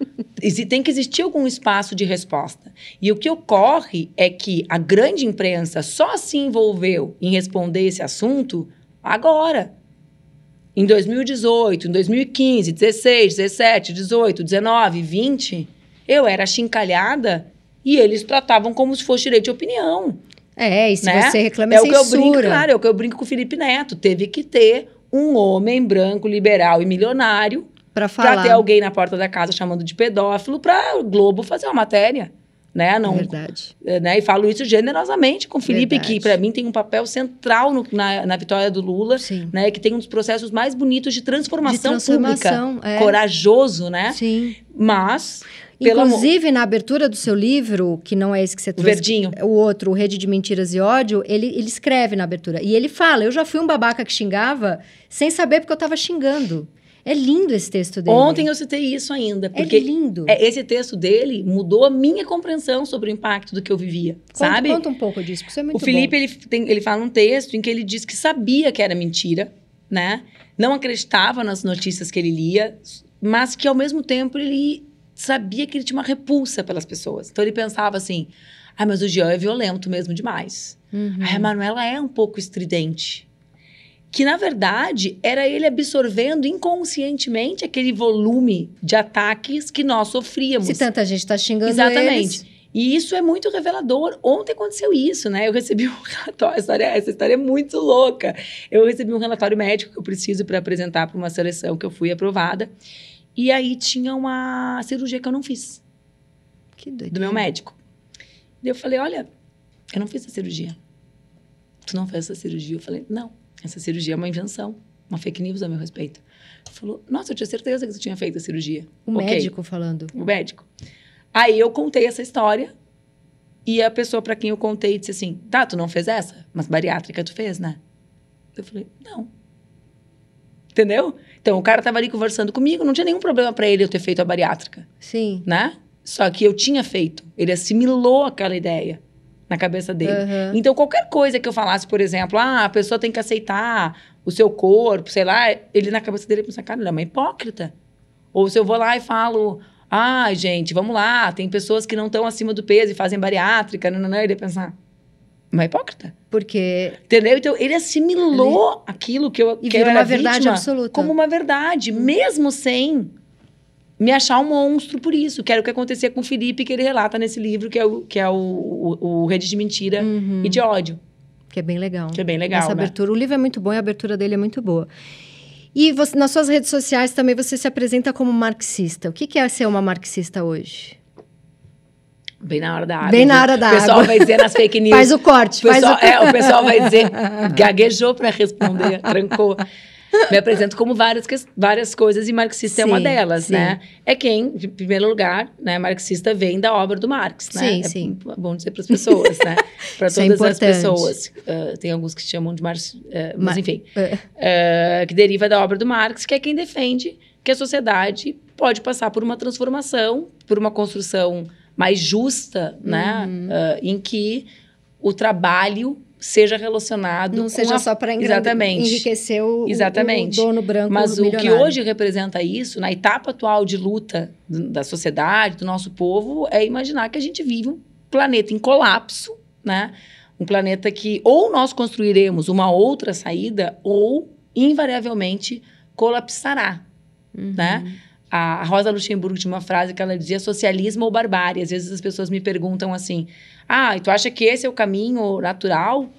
Tem que existir algum espaço de resposta. E o que ocorre é que a grande imprensa só se envolveu em responder esse assunto agora. Em 2018, em 2015, 16, 17, 18, 19, 20, eu era chincalhada e eles tratavam como se fosse direito de opinião. É, e se né? você reclama é, é o que eu brinco, claro, é o que eu brinco com o Felipe Neto. Teve que ter um homem branco, liberal e milionário para falar. Pra ter alguém na porta da casa chamando de pedófilo para o Globo fazer uma matéria. Né? Não, Verdade. É, né? E falo isso generosamente com o Felipe, Verdade. que para mim tem um papel central no, na, na vitória do Lula, Sim. né? Que tem um dos processos mais bonitos de transformação, de transformação pública. É. Corajoso, né? Sim. Mas Inclusive, na abertura do seu livro, que não é esse que você trouxe. O verdinho. O outro, o Rede de Mentiras e Ódio, ele, ele escreve na abertura. E ele fala: Eu já fui um babaca que xingava sem saber porque eu estava xingando. É lindo esse texto dele. Ontem eu citei isso ainda. É porque é lindo. É, esse texto dele mudou a minha compreensão sobre o impacto do que eu vivia, conta, sabe? Conta um pouco disso, porque isso é muito O Felipe, bom. Ele, tem, ele fala um texto em que ele diz que sabia que era mentira, né? Não acreditava nas notícias que ele lia, mas que ao mesmo tempo ele sabia que ele tinha uma repulsa pelas pessoas. Então ele pensava assim: ah, mas o Jean é violento mesmo demais. Uhum. a Manuela é um pouco estridente. Que, na verdade, era ele absorvendo inconscientemente aquele volume de ataques que nós sofríamos. Se tanta gente está xingando Exatamente. Eles. E isso é muito revelador. Ontem aconteceu isso, né? Eu recebi um relatório, história, essa história é muito louca. Eu recebi um relatório médico que eu preciso para apresentar para uma seleção que eu fui aprovada. E aí tinha uma cirurgia que eu não fiz. Que doido. Do meu médico. E eu falei, olha, eu não fiz essa cirurgia. Tu não fez essa cirurgia? Eu falei, não. Essa cirurgia é uma invenção. Uma fake news a meu respeito. Ele falou, nossa, eu tinha certeza que você tinha feito a cirurgia. O okay. médico falando. O médico. Aí eu contei essa história e a pessoa para quem eu contei disse assim, tá, tu não fez essa? Mas bariátrica tu fez, né? Eu falei, não. Entendeu? Então, o cara tava ali conversando comigo, não tinha nenhum problema para ele eu ter feito a bariátrica. Sim. Né? Só que eu tinha feito. Ele assimilou aquela ideia na cabeça dele. Uhum. Então, qualquer coisa que eu falasse, por exemplo, ah, a pessoa tem que aceitar o seu corpo, sei lá, ele na cabeça dele pensa, cara, ele é uma hipócrita. Ou se eu vou lá e falo, ah, gente, vamos lá, tem pessoas que não estão acima do peso e fazem bariátrica, não, não, não, ele ia pensar, uma hipócrita. Porque. Entendeu? Então, ele assimilou ele... aquilo que eu. E que virou uma verdade absoluta. Como uma verdade, mesmo sem me achar um monstro por isso. Que era o que acontecia com o Felipe, que ele relata nesse livro, que é o, que é o, o, o Rede de Mentira uhum. e de Ódio. Que é bem legal. Que é bem legal. Essa né? abertura. O livro é muito bom e a abertura dele é muito boa. E você, nas suas redes sociais também você se apresenta como marxista. O que, que é ser uma marxista hoje? Bem na hora da água. Bem na hora da água. O pessoal água. vai dizer nas fake news. Faz o corte, o pessoal, faz o... É, o pessoal vai dizer, gaguejou para responder, trancou. Me apresento como várias, várias coisas e marxista sim, é uma delas, sim. né? É quem, em primeiro lugar, né, marxista vem da obra do Marx, né? Sim, é sim. bom dizer para as pessoas, né? Para é todas as importante. pessoas. Uh, tem alguns que chamam de Marx, uh, mas Ma- enfim. É. Uh, que deriva da obra do Marx, que é quem defende que a sociedade pode passar por uma transformação, por uma construção mais justa, né? Uhum. Uh, em que o trabalho seja relacionado Não seja a... só para enriquecer o, Exatamente. o dono branco Mas o que hoje representa isso, na etapa atual de luta da sociedade, do nosso povo, é imaginar que a gente vive um planeta em colapso, né? Um planeta que ou nós construiremos uma outra saída ou, invariavelmente, colapsará, Uhum. né? A Rosa Luxemburgo tinha uma frase que ela dizia socialismo ou barbárie. Às vezes as pessoas me perguntam assim: ah, tu acha que esse é o caminho natural?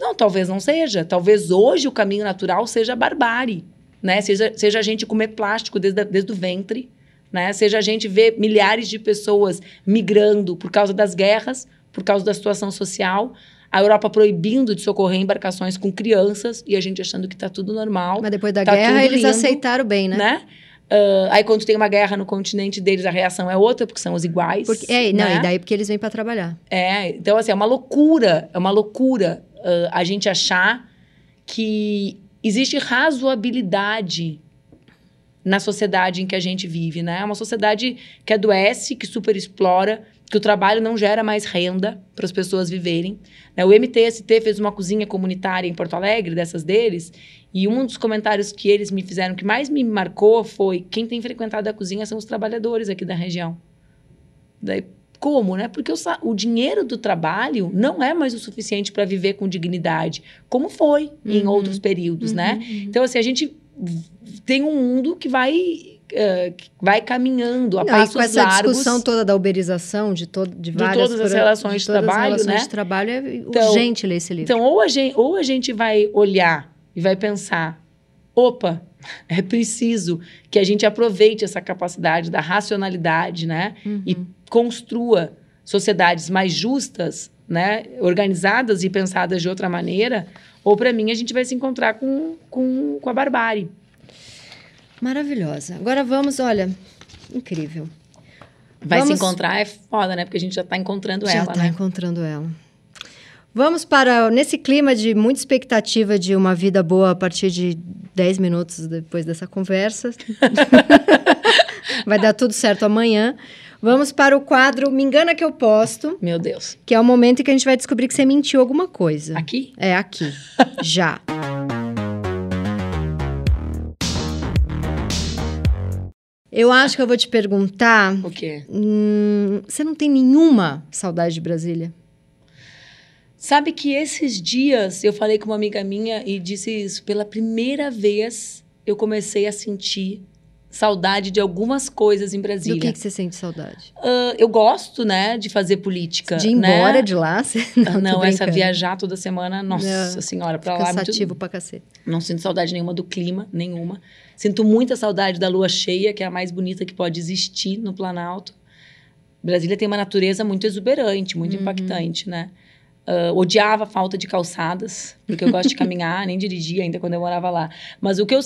Não, talvez não seja. Talvez hoje o caminho natural seja a barbárie, né? Seja, seja a gente comer plástico desde, desde o ventre, né? Seja a gente ver milhares de pessoas migrando por causa das guerras, por causa da situação social. A Europa proibindo de socorrer embarcações com crianças e a gente achando que está tudo normal Mas depois da Tá guerra eles lindo, aceitaram bem, né? né? Ah, aí quando tem uma guerra no continente deles, a reação é outra, porque são os iguais. Porque, é, não, né? e daí porque eles vêm para trabalhar. É, então assim, é uma loucura, é uma loucura ah, a gente achar que existe razoabilidade na sociedade em que a gente vive, né? É uma sociedade que adoece, que superexplora, que o trabalho não gera mais renda para as pessoas viverem. né? O MTST fez uma cozinha comunitária em Porto Alegre, dessas deles, e um dos comentários que eles me fizeram que mais me marcou foi quem tem frequentado a cozinha são os trabalhadores aqui da região. Daí, como, né? Porque o, o dinheiro do trabalho não é mais o suficiente para viver com dignidade, como foi em Uhum. outros períodos, né? Uhum, uhum. Então, assim, a gente tem um mundo que vai, que vai caminhando a Não, e passos com essa largos. discussão toda da uberização de, todo, de De várias... todas as relações de todas as trabalho, relações né? de trabalho, é Então- urgente ler esse livro. Então, ou a, gente, ou a gente vai olhar e vai pensar: opa, é preciso que a gente aproveite essa capacidade da racionalidade, né? Uhum. E construa sociedades mais justas, né? Organizadas e pensadas de outra maneira. Ou, para mim, a gente vai se encontrar com, com, com a barbárie. Maravilhosa. Agora vamos, olha, incrível. Vai Vamos- se encontrar é foda, né? Porque a gente já está encontrando Já ela, está né? encontrando ela. Vamos para, nesse clima de muita expectativa de uma vida boa a partir de 10 minutos depois dessa conversa. Vai dar tudo certo amanhã. Vamos para o quadro Me Engana Que Eu Posto, Meu Deus. que é o momento em que a gente vai descobrir que você mentiu alguma coisa. Aqui? É, aqui. Já. Eu acho que eu vou te perguntar. O quê? hum, você não tem nenhuma saudade de Brasília? Sabe que esses dias eu falei com uma amiga minha e disse isso. Pela primeira vez eu comecei a sentir saudade de algumas coisas em Do Brasília. que, que você sente saudade? Ah, eu gosto, né, de fazer política. De ir né? embora de lá? Você... Não, não essa viajar toda semana, nossa Não, senhora, pra lá. é Cansativo Muito... pra cacete. Não sinto saudade nenhuma do clima, nenhuma. Sinto muita saudade da lua cheia, que é a mais bonita que pode existir no Planalto. Brasília tem uma natureza muito exuberante, muito Uhum. impactante, né? Ah, odiava a falta de calçadas, porque eu gosto de caminhar, nem dirigir ainda quando eu morava lá. Mas o que eu,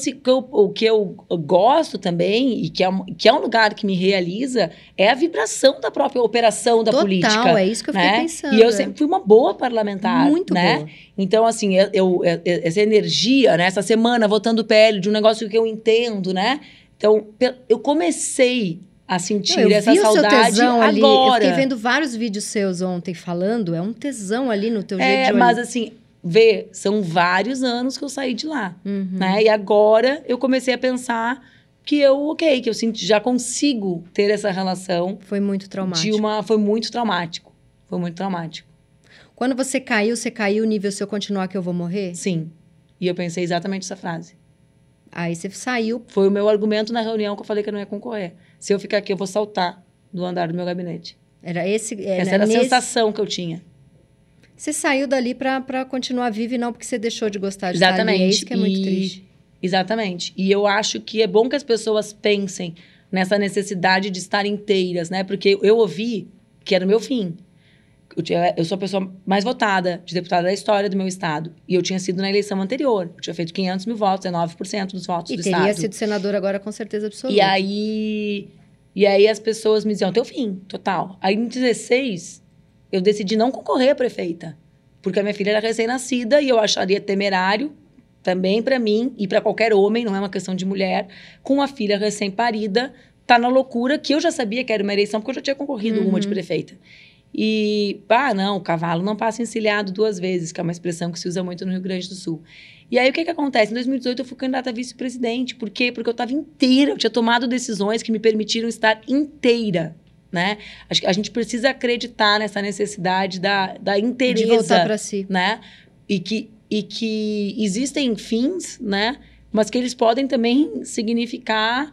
o que eu gosto também, e que é, um- que é um lugar que me realiza, é a vibração da própria operação da Total, política. é isso que eu fiquei né? pensando. E eu sempre fui uma boa parlamentar, Muito né? boa. Então, assim, eu, eu- essa energia, né? Essa semana votando PL de um negócio que eu entendo, né? Então, eu comecei a sentir Não, eu essa o saudade ali. Eu agora. fiquei vendo vários vídeos seus ontem falando. É um tesão ali no teu jeito é, mas assim, vê, são vários anos que eu saí de lá, Uhum. né? E agora eu comecei a pensar que eu, ok, que eu senti, já consigo ter essa relação Foi muito traumático. de uma... Foi muito traumático. Foi muito traumático. Quando você caiu, você caiu nível se eu continuar que eu vou morrer? Sim. E eu pensei exatamente essa frase. Aí você saiu. Foi o meu argumento na reunião que eu falei que eu não ia concorrer. Se eu ficar aqui, eu vou saltar do andar do meu gabinete. Era esse. é, Essa né, era a nesse- sensação que eu tinha. Você saiu dali pra continuar viva e não porque você deixou de gostar de estar ali. É Exatamente. isso que é muito E- triste. Exatamente. E eu acho que é bom que as pessoas pensem nessa necessidade de estar inteiras, né? Porque eu ouvi que era o meu fim. Eu, tinha, eu sou a pessoa mais votada de deputada da história do meu estado. E eu tinha sido na eleição anterior. Eu tinha feito 500 mil votos, é 9% dos votos e do teria estado. sido senador agora com certeza absoluta. E aí, e aí as pessoas me diziam, teu fim, total. Aí em 16, eu decidi não concorrer a prefeita. Porque a minha filha era recém-nascida e eu acharia temerário também para mim e para qualquer homem, não é uma questão de mulher, com uma filha recém-parida, tá na loucura que eu já sabia que era uma eleição porque eu já tinha concorrido Uhum. uma de prefeita. E, ah, não, o cavalo não passa encilhado duas vezes, que é uma expressão que se usa muito no Rio Grande do Sul. E aí, o que que acontece? Em 2018, eu fui candidata a vice-presidente. Por quê? Porque eu estava inteira, eu tinha tomado decisões que me permitiram estar inteira, né? Acho que a gente precisa acreditar nessa necessidade da, da de inteireza voltar para si. né? E que, e que existem fins, né? Mas que eles podem também significar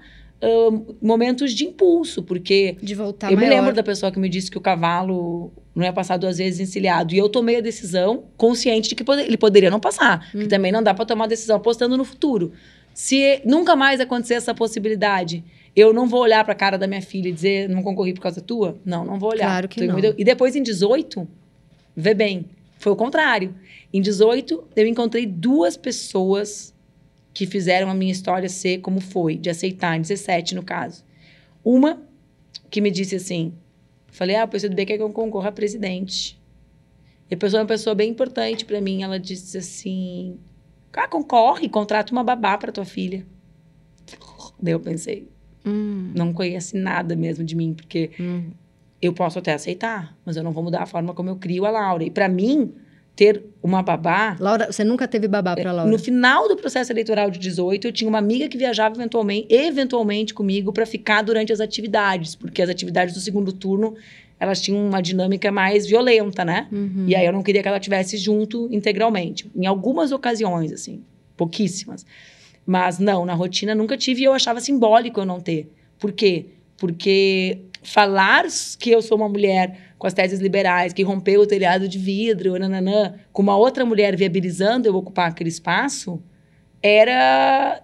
momentos de impulso, porque De voltar eu maior. me lembro da pessoa que me disse que o cavalo não ia passar duas vezes encilhado. E eu tomei a decisão consciente de que ele poderia não passar. Uhum. Que também não dá para tomar decisão apostando no futuro. Se nunca mais acontecer essa possibilidade, eu não vou olhar para a cara da minha filha e dizer, não concorri por causa tua? Não, não vou olhar. Claro que não. E depois, em 18, vê bem, foi o contrário. Em 18, eu encontrei duas pessoas que fizeram a minha história ser como foi, de aceitar, em 17 no caso. Uma que me disse assim, falei, ah, o PCdoB quer que eu concorra a presidente. E a pessoa é uma pessoa bem importante para mim, ela disse assim, ah, concorre, contrata uma babá para tua filha. Daí eu pensei, Hum, não conhece nada mesmo de mim, porque hum. eu posso até aceitar, mas eu não vou mudar a forma como eu crio a Laura. E para mim, ter uma babá Laura, você nunca teve babá para Laura? no final do processo eleitoral de 18, eu tinha uma amiga que viajava eventualmente, eventualmente comigo para ficar durante as atividades, porque as atividades do segundo turno, elas tinham uma dinâmica mais violenta, né? Uhum. E aí eu não queria que ela estivesse junto integralmente. Em algumas ocasiões, assim, pouquíssimas. Mas não, na rotina nunca tive e eu achava simbólico eu não ter. Por quê? Porque falar que eu sou uma mulher com as teses liberais, que rompeu o telhado de vidro, nananã, com uma outra mulher viabilizando eu ocupar aquele espaço, era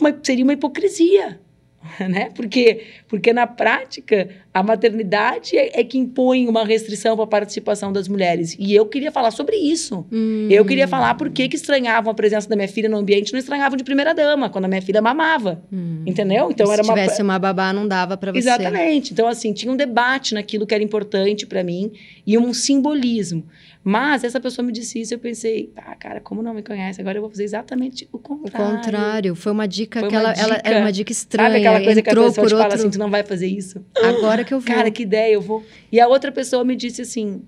uma- seria uma hipocrisia, né? Porque porque na prática a maternidade é, é que impõe uma restrição para a participação das mulheres e eu queria falar sobre isso. Hum. Eu queria falar por que que estranhavam a presença da minha filha no ambiente, não estranhavam de primeira dama quando a minha filha mamava, Hum. entendeu? Então Se era uma tivesse uma babá, não dava para você. Exatamente. Então, assim, tinha um debate naquilo que era importante para mim e um simbolismo. Mas essa pessoa me disse isso eu pensei, ah, cara, como não me conhece? Agora eu vou fazer exatamente o O contrário. contrário, foi uma dica Foi que uma ela, ela dica. era uma dica estranha. Sabe aquela coisa que a entrou pessoa por te fala outro... assim, tu não vai fazer isso? Agora que eu vou. Cara, que ideia, eu vou. E a outra pessoa me disse assim: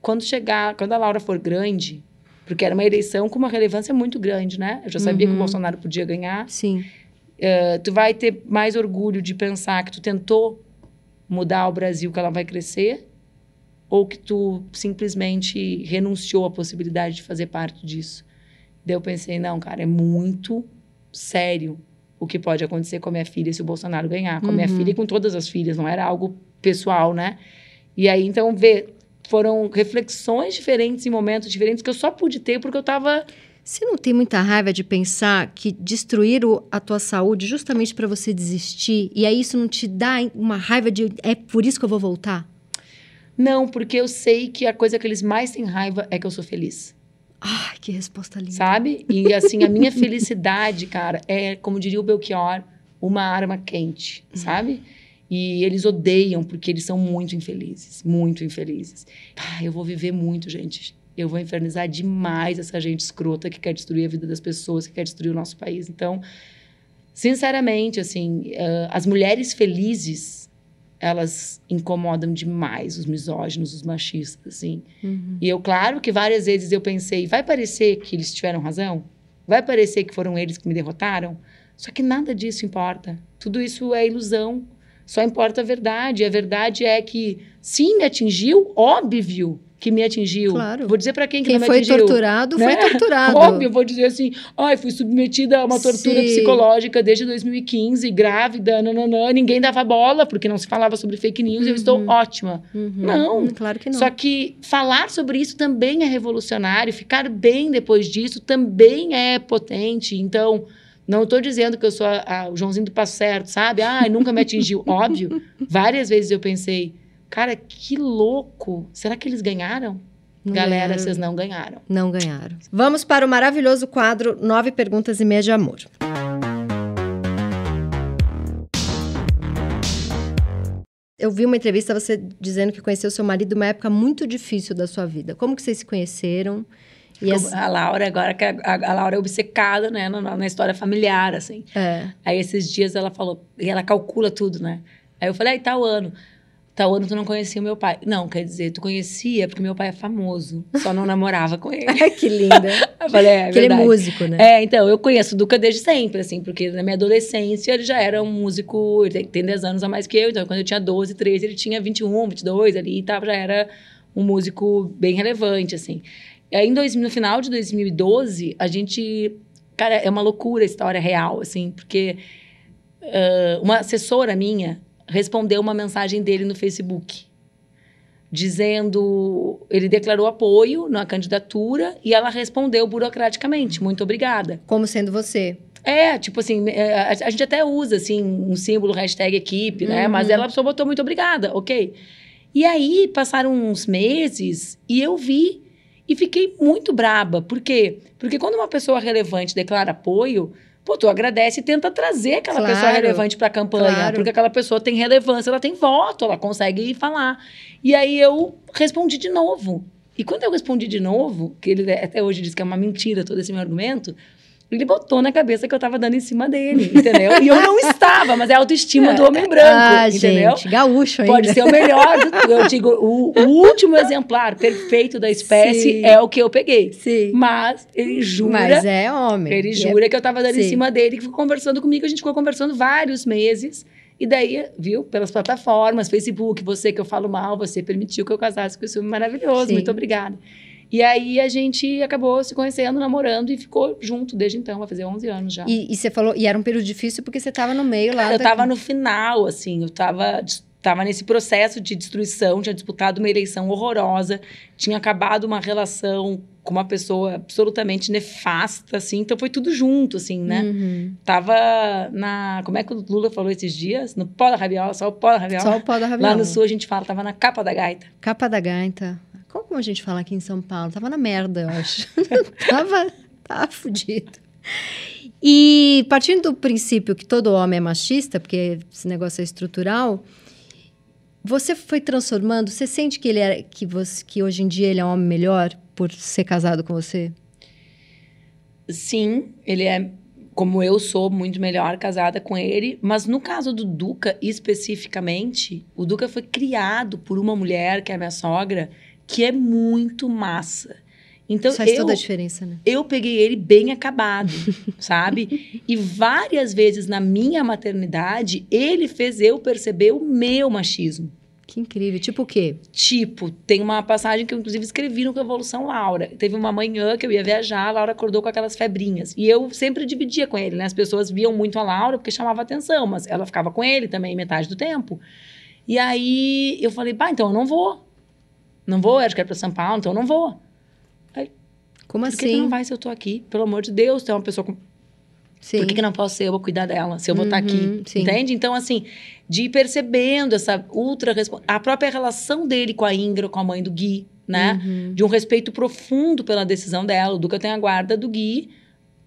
quando chegar, quando a Laura for grande, porque era uma eleição com uma relevância muito grande, né? Eu já sabia que Uhum. o Bolsonaro podia ganhar. Sim. Eh, tu vai ter mais orgulho de pensar que tu tentou mudar o Brasil, que ela vai crescer, ou que tu simplesmente renunciou à possibilidade de fazer parte disso. Daí eu pensei, não, cara, é muito sério o que pode acontecer com a minha filha se o Bolsonaro ganhar, com a minha Uhum. filha e com todas as filhas, não era algo pessoal, né? E aí, então, vê, foram reflexões diferentes em momentos diferentes que eu só pude ter porque eu tava Você não tem muita raiva de pensar que destruir o- a tua saúde justamente para você desistir e aí isso não te dá uma raiva de é por isso que eu vou voltar? Não, porque eu sei que a coisa que eles mais têm raiva é que eu sou feliz. Ai, que resposta linda. Sabe? E assim, a minha felicidade, cara, é, como diria o Belchior, uma arma quente, sabe? E eles odeiam porque eles são muito infelizes, muito infelizes. Ah, eu vou viver muito, gente. Eu vou infernizar demais essa gente escrota que quer destruir a vida das pessoas, que quer destruir o nosso país. Então, sinceramente, assim, eh, as mulheres felizes, elas incomodam demais os misóginos, os machistas, assim. Uhum. E eu, claro que várias vezes eu pensei, vai parecer que eles tiveram razão? Vai parecer que foram eles que me derrotaram? Só que nada disso importa. Tudo isso é ilusão. Só importa a verdade. A verdade é que, sim, me atingiu, óbvio que me atingiu. Claro. Vou dizer para quem que Quem não me foi atingiu. torturado né? foi torturado. Óbvio, eu vou dizer assim, ai, fui submetida a uma tortura Sim. psicológica desde 2015, grávida, nananã, ninguém dava bola, porque não se falava sobre fake news, eu estou Uhum. ótima. Uhum. Não. Hum, Claro que não. Só que falar sobre isso também é revolucionário, ficar bem depois disso também é potente. Então, não estou dizendo que eu sou a- a- o Joãozinho do passo certo, sabe? Ah, nunca me atingiu. Óbvio, várias vezes eu pensei, Cara, que louco! Será que eles ganharam? Não Galera, ganharam. vocês não ganharam. Não ganharam. Vamos para o maravilhoso quadro Nove Perguntas e Meia de Amor. Eu vi uma entrevista você dizendo que conheceu seu marido numa época muito difícil da sua vida. Como que vocês se conheceram? E essa- A Laura, agora que a, a- Laura é obcecada, né, na, na história familiar, assim. é, Aí esses dias ela falou, e ela calcula tudo, né? Aí eu falei, aí tal ano. Tal ano tu não conhecia o meu pai. Não, quer dizer, tu conhecia porque meu pai é famoso. Só não namorava com ele. Ai, que linda. Eu falei, é, que ele é músico, né? É, então, eu conheço o Duca desde sempre, assim, porque na minha adolescência ele já era um músico, ele tem, tem 10 anos a mais que eu, então quando eu tinha 12, 13, ele tinha 21, 22 ali e tava, já era um músico bem relevante, assim. E aí, em dois- no final de 2012, a gente. Cara, é uma loucura a história real, assim, porque ah, uma assessora minha respondeu uma mensagem dele no Facebook. Dizendo, ele declarou apoio na candidatura e ela respondeu burocraticamente, muito obrigada. Como sendo você. É, tipo assim, é, a, a gente até usa, assim, um símbolo, hashtag equipe, né? Uhum. Mas ela só botou muito obrigada, ok. E aí, passaram uns meses e eu vi e fiquei muito braba. Por quê? Porque quando uma pessoa relevante declara apoio, pô, tu agradece e tenta trazer aquela Claro, pessoa relevante pra campanha. claro. Porque aquela pessoa tem relevância, ela tem voto, ela consegue falar. E aí eu respondi de novo. E quando eu respondi de novo, que ele até hoje diz que é uma mentira todo esse meu argumento, ele botou na cabeça que eu tava dando em cima dele, entendeu? E eu não estava, mas é a autoestima do homem branco, ah, entendeu? gente, gaúcho ainda. Pode ser o melhor, do, eu digo, o, o último exemplar perfeito da espécie Sim. é o que eu peguei. Sim. Mas ele jura, Mas é homem. ele é- jura que eu tava dando em Sim. cima dele, que ficou conversando comigo, a gente ficou conversando vários meses. E daí, viu, pelas plataformas, Facebook, você que eu falo mal, você permitiu que eu casasse com esse homem maravilhoso, muito obrigada. E aí a gente acabou se conhecendo, namorando e ficou junto desde então, vai fazer 11 anos já. E, e você falou, e era um período difícil porque você tava no meio lá. eu da- tava no final, assim, eu tava, tava nesse processo de destruição, tinha disputado uma eleição horrorosa, tinha acabado uma relação com uma pessoa absolutamente nefasta, assim, então foi tudo junto, assim, né? Uhum. Tava na. Como é que o Lula falou esses dias? No pó da rabiola, só o pó da rabiola. Só o pó da rabiola. Lá no sul a gente fala, tava na capa da gaita. Capa da gaita. Como a gente fala aqui em São Paulo? Tava na merda, eu acho. tava, tava fudido. E partindo do princípio que todo homem é machista, porque esse negócio é estrutural, você foi transformando, você sente que ele é que você que hoje em dia ele é um homem melhor por ser casado com você? Sim, ele é. Como eu sou muito melhor casada com ele, mas no caso do Duca especificamente, o Duca foi criado por uma mulher, que é minha sogra, que é muito massa. Então faz eu, toda a diferença, né? eu peguei ele bem acabado, sabe? E várias vezes na minha maternidade, ele fez eu perceber o meu machismo. Que incrível. Tipo o quê? Tipo, tem uma passagem que eu, inclusive, escrevi no Revolução Laura. Teve uma manhã que eu ia viajar, a Laura acordou com aquelas febrinhas. E eu sempre dividia com ele, né? As pessoas viam muito a Laura porque chamava atenção, mas ela ficava com ele também metade do tempo. E aí eu falei, pá, então eu não vou. Não vou, eu acho que é pra São Paulo, então eu não vou. Como Por que, que assim? não vai se eu tô aqui? Pelo amor de Deus, é uma pessoa com Sim. por que, que não posso ser eu a cuidar dela, se eu vou estar Uhum, aqui? sim. Entende? Então, assim, de ir percebendo essa ultra... A própria relação dele com a Ingra, com a mãe do Gui, né? Uhum. De um respeito profundo pela decisão dela. O Duca tem a guarda do Gui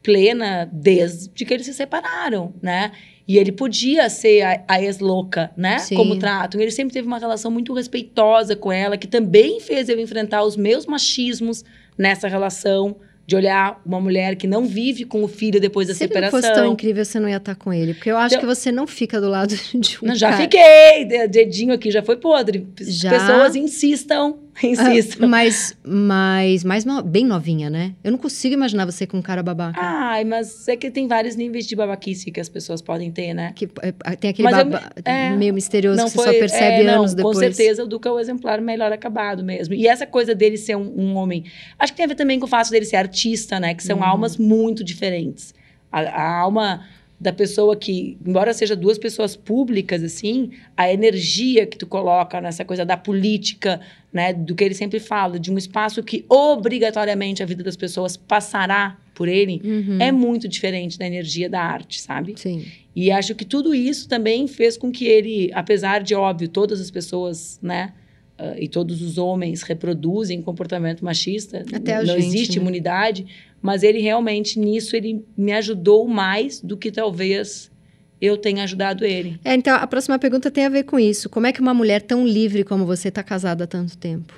plena desde que eles se separaram, né? E ele podia ser a, a ex-louca, né? Sim. Como tratam. Ele sempre teve uma relação muito respeitosa com ela, que também fez eu enfrentar os meus machismos nessa relação. De olhar uma mulher que não vive com o filho depois da Se separação. fosse tão incrível, você não ia estar com ele. Porque eu acho Eu- que você não fica do lado de um Não, já cara. fiquei, de- dedinho aqui já foi podre. Já? Pessoas insistam, insistam. Ah, mas, mas mais no- bem novinha, né? Eu não consigo imaginar você com um cara babaca. Ai, mas é que tem vários níveis de babaquice que as pessoas podem ter, né? Que, é, tem aquele Mas eu baba me- é, meio misterioso que você foi, só percebe é, não, anos depois. Com certeza o Duca é o exemplar melhor acabado mesmo. E essa coisa dele ser um, um homem. Acho que tem a ver também com o fato dele ser artista, né? Que são Uhum. almas muito diferentes. A, a alma da pessoa que, embora seja duas pessoas públicas, assim, a energia que tu coloca nessa coisa da política, né? Do que ele sempre fala, de um espaço que obrigatoriamente a vida das pessoas passará por ele, Uhum. é muito diferente da energia da arte, sabe? Sim. E acho que tudo isso também fez com que ele, apesar de óbvio, todas as pessoas, né, ah, e todos os homens reproduzem comportamento machista, Até não gente, existe né? imunidade, mas ele realmente nisso ele me ajudou mais do que talvez eu tenha ajudado ele. É, então, a próxima pergunta tem a ver com isso. Como é que uma mulher tão livre como você está casada há tanto tempo?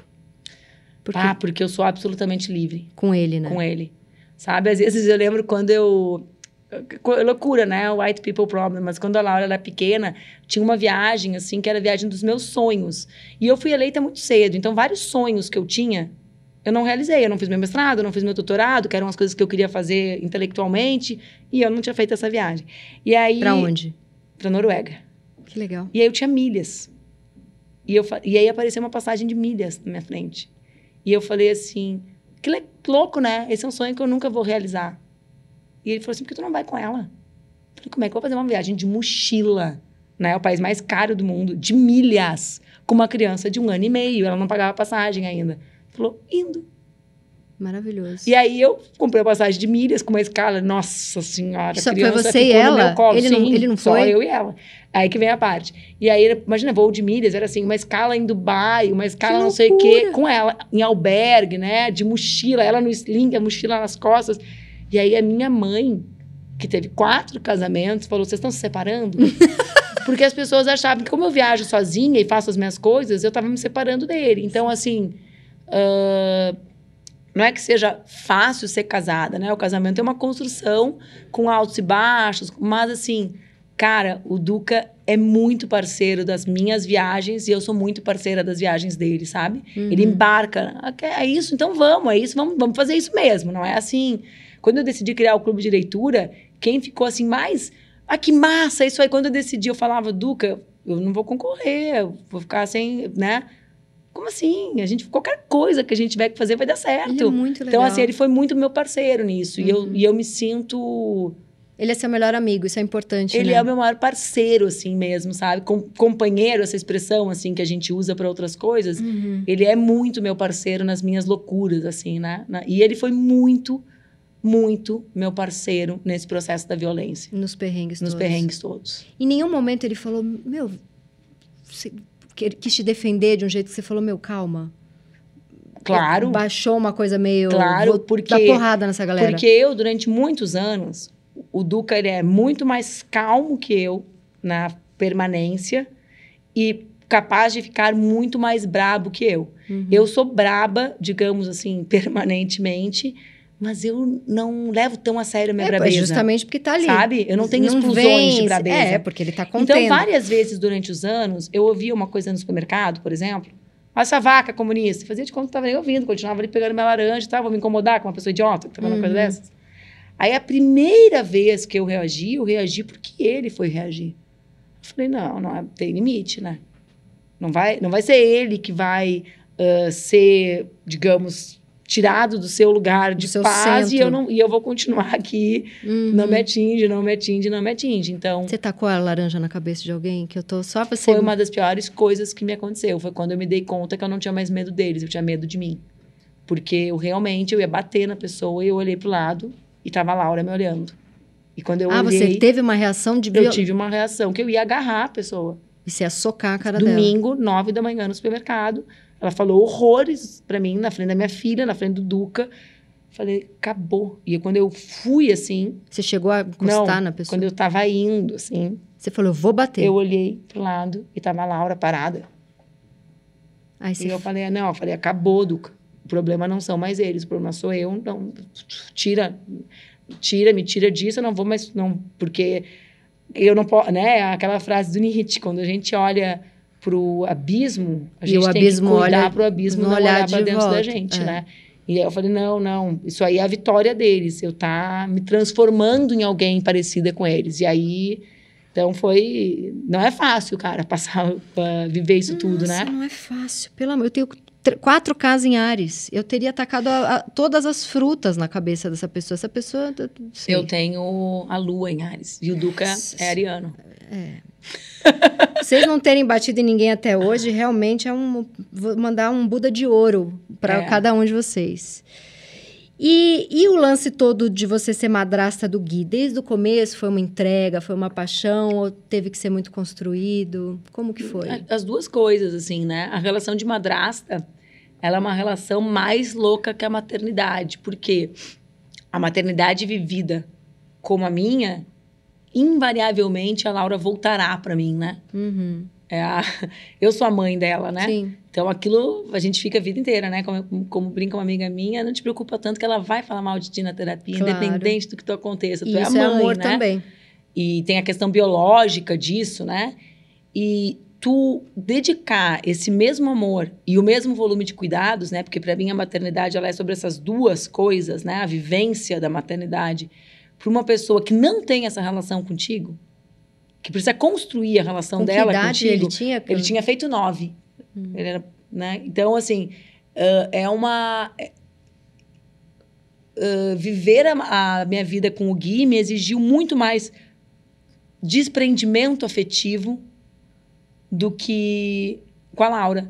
Ah, porque eu sou absolutamente livre. com ele, né? com ele. Sabe? Às vezes eu lembro quando eu. Loucura, né? White people problem. Mas quando a Laura era pequena, tinha uma viagem, assim, que era a viagem dos meus sonhos. E eu fui eleita muito cedo. Então, vários sonhos que eu tinha, eu não realizei. Eu não fiz meu mestrado, eu não fiz meu doutorado, que eram as coisas que eu queria fazer intelectualmente. E eu não tinha feito essa viagem. E aí. Pra onde? Pra Noruega. Que legal. E aí eu tinha milhas. E, eu, e aí apareceu uma passagem de milhas na minha frente. E eu falei assim, que le- louco, né? Esse é um sonho que eu nunca vou realizar. E ele falou assim, por que tu não vai com ela? Eu falei, como é que eu vou fazer uma viagem de mochila? Né? O país mais caro do mundo, de milhas, com uma criança de um ano e meio. Ela não pagava passagem ainda. Falou, indo. Maravilhoso. E aí eu comprei a passagem de milhas com uma escala, nossa senhora, Só a foi você e ela? colo. Ele não- Sim, ele não só foi? eu e ela. Aí que vem a parte. E aí, imagina, voo de milhas, era assim, uma escala em Dubai, uma escala não sei o quê, com ela, em albergue, né, de mochila, ela no sling, a mochila nas costas. E aí a minha mãe, que teve quatro casamentos, falou, vocês estão se separando? Porque as pessoas achavam que como eu viajo sozinha e faço as minhas coisas, eu tava me separando dele. Então, assim... ah, não é que seja fácil ser casada, né? O casamento é uma construção com altos e baixos, mas assim, cara, o Duca é muito parceiro das minhas viagens e eu sou muito parceira das viagens dele, sabe? Uhum. Ele embarca, "Ah, é isso, então vamos, é isso, vamos, vamos fazer isso mesmo, não é assim. Quando eu decidi criar o clube de leitura, quem ficou assim mais, ah, que massa, isso aí. Quando eu decidi, eu falava, Duca, eu não vou concorrer, eu vou ficar sem, né? Como assim? A gente, qualquer coisa que a gente tiver que fazer vai dar certo. É muito legal. Então, assim, ele foi muito meu parceiro nisso. E, eu, Uhum. e eu me sinto. Ele é seu melhor amigo, isso é importante, Ele né? é o meu maior parceiro, assim mesmo, sabe? Com, companheiro, essa expressão, assim, que a gente usa para outras coisas. Uhum. Ele é muito meu parceiro nas minhas loucuras, assim, né? E ele foi muito, muito meu parceiro nesse processo da violência. Nos perrengues Nos todos. perrengues todos. Em nenhum momento ele falou, meu, que- ele quis te defender de um jeito que você falou, meu, calma. Claro. Baixou uma coisa meio. Claro, vou porque- Dar porrada nessa galera. Porque eu, durante muitos anos, o Duca ele é muito mais calmo que eu na permanência e capaz de ficar muito mais brabo que eu. Uhum. Eu sou braba, digamos assim, permanentemente, mas eu não levo tão a sério a minha é, brabeza. justamente porque tá ali. Sabe? Eu não tenho explosões vence. de brabeza. É, porque ele tá contendo. Então, várias vezes durante os anos, eu ouvia uma coisa no supermercado, por exemplo. "Olha Essa vaca comunista. Fazia de conta que estava nem ouvindo, continuava ali pegando minha laranja e tal. Vou me incomodar com uma pessoa idiota que tá falando uma coisa Uhum. dessas. Aí, a primeira vez que eu reagi, eu reagi porque ele foi reagir. Eu falei, não, não é- tem limite, né? Não vai, não vai ser ele que vai ah, ser, digamos, tirado do seu lugar de seu paz e eu, não, e eu vou continuar aqui. Uhum. Não me atinge, não me atinge, não me atinge. Então, Você tacou a laranja na cabeça de alguém? Que eu tô só você. foi uma das piores coisas que me aconteceu. Foi quando eu me dei conta que eu não tinha mais medo deles, eu tinha medo de mim. Porque eu realmente eu ia bater na pessoa e eu olhei pro lado e tava a Laura me olhando. E quando eu Ah, olhei, você teve uma reação de eu tive uma reação que eu ia agarrar a pessoa. E você ia socar a cara dela. Domingo, nove da manhã no supermercado. Ela falou horrores pra mim, na frente da minha filha, na frente do Duca. Falei, acabou. E quando eu fui assim, Você chegou a encostar na pessoa? quando eu tava indo, assim, Você falou, vou bater. eu olhei pro lado e tava a Laura parada. Aí E eu falei, não, eu falei, acabou, Duca. O problema não são mais eles, o problema sou eu. Não, tira, tira, me tira disso, eu não vou mais, não, porque eu não posso, né? Aquela frase do Nietzsche, quando a gente olha pro abismo, a gente o tem abismo que cuidar olha- pro abismo não olhar olhar de para dentro da volta, gente, é. né? E aí eu falei, não, não, isso aí é a vitória deles, eu tá me transformando em alguém parecida com eles. E aí, então foi, não é fácil, cara, passar, uh, viver isso tudo, Nossa, né? não é fácil. Pelo amor, eu tenho tr- quatro casas em Ares. Eu teria atacado a- a- todas as frutas na cabeça dessa pessoa. Essa pessoa... eu. Eu tenho a lua em Ares. E o Duca Nossa é ariano. Vocês não terem batido em ninguém até hoje, realmente é um. Vou mandar um Buda de ouro para É. cada um de vocês. E, e o lance todo de você ser madrasta do Gui? Desde o começo foi uma entrega, foi uma paixão ou teve que ser muito construído? Como que foi? As duas coisas, assim, né? A relação de madrasta, ela é uma relação mais louca que a maternidade. Porque a maternidade vivida como a minha, invariavelmente a Laura voltará para mim, né? Uhum. É a... Eu sou a mãe dela, né? Sim. Então aquilo a gente fica a vida inteira, né? Como, como brinca uma amiga minha, não te preocupa tanto que ela vai falar mal de ti na terapia, Claro. independente do que tu aconteça. Tu E é a isso mãe, é amor né? também. E tem a questão biológica disso, né? E tu dedicar esse mesmo amor e o mesmo volume de cuidados, né? Porque para mim a maternidade ela é sobre essas duas coisas, né? A vivência da maternidade para uma pessoa que não tem essa relação contigo, que precisa construir a relação Com que dela idade contigo. ele tinha? Ele tinha feito nove. Ele era, né? Então, assim, ah, é uma. ah, viver a, a minha vida com o Gui me exigiu muito mais desprendimento afetivo do que com a Laura.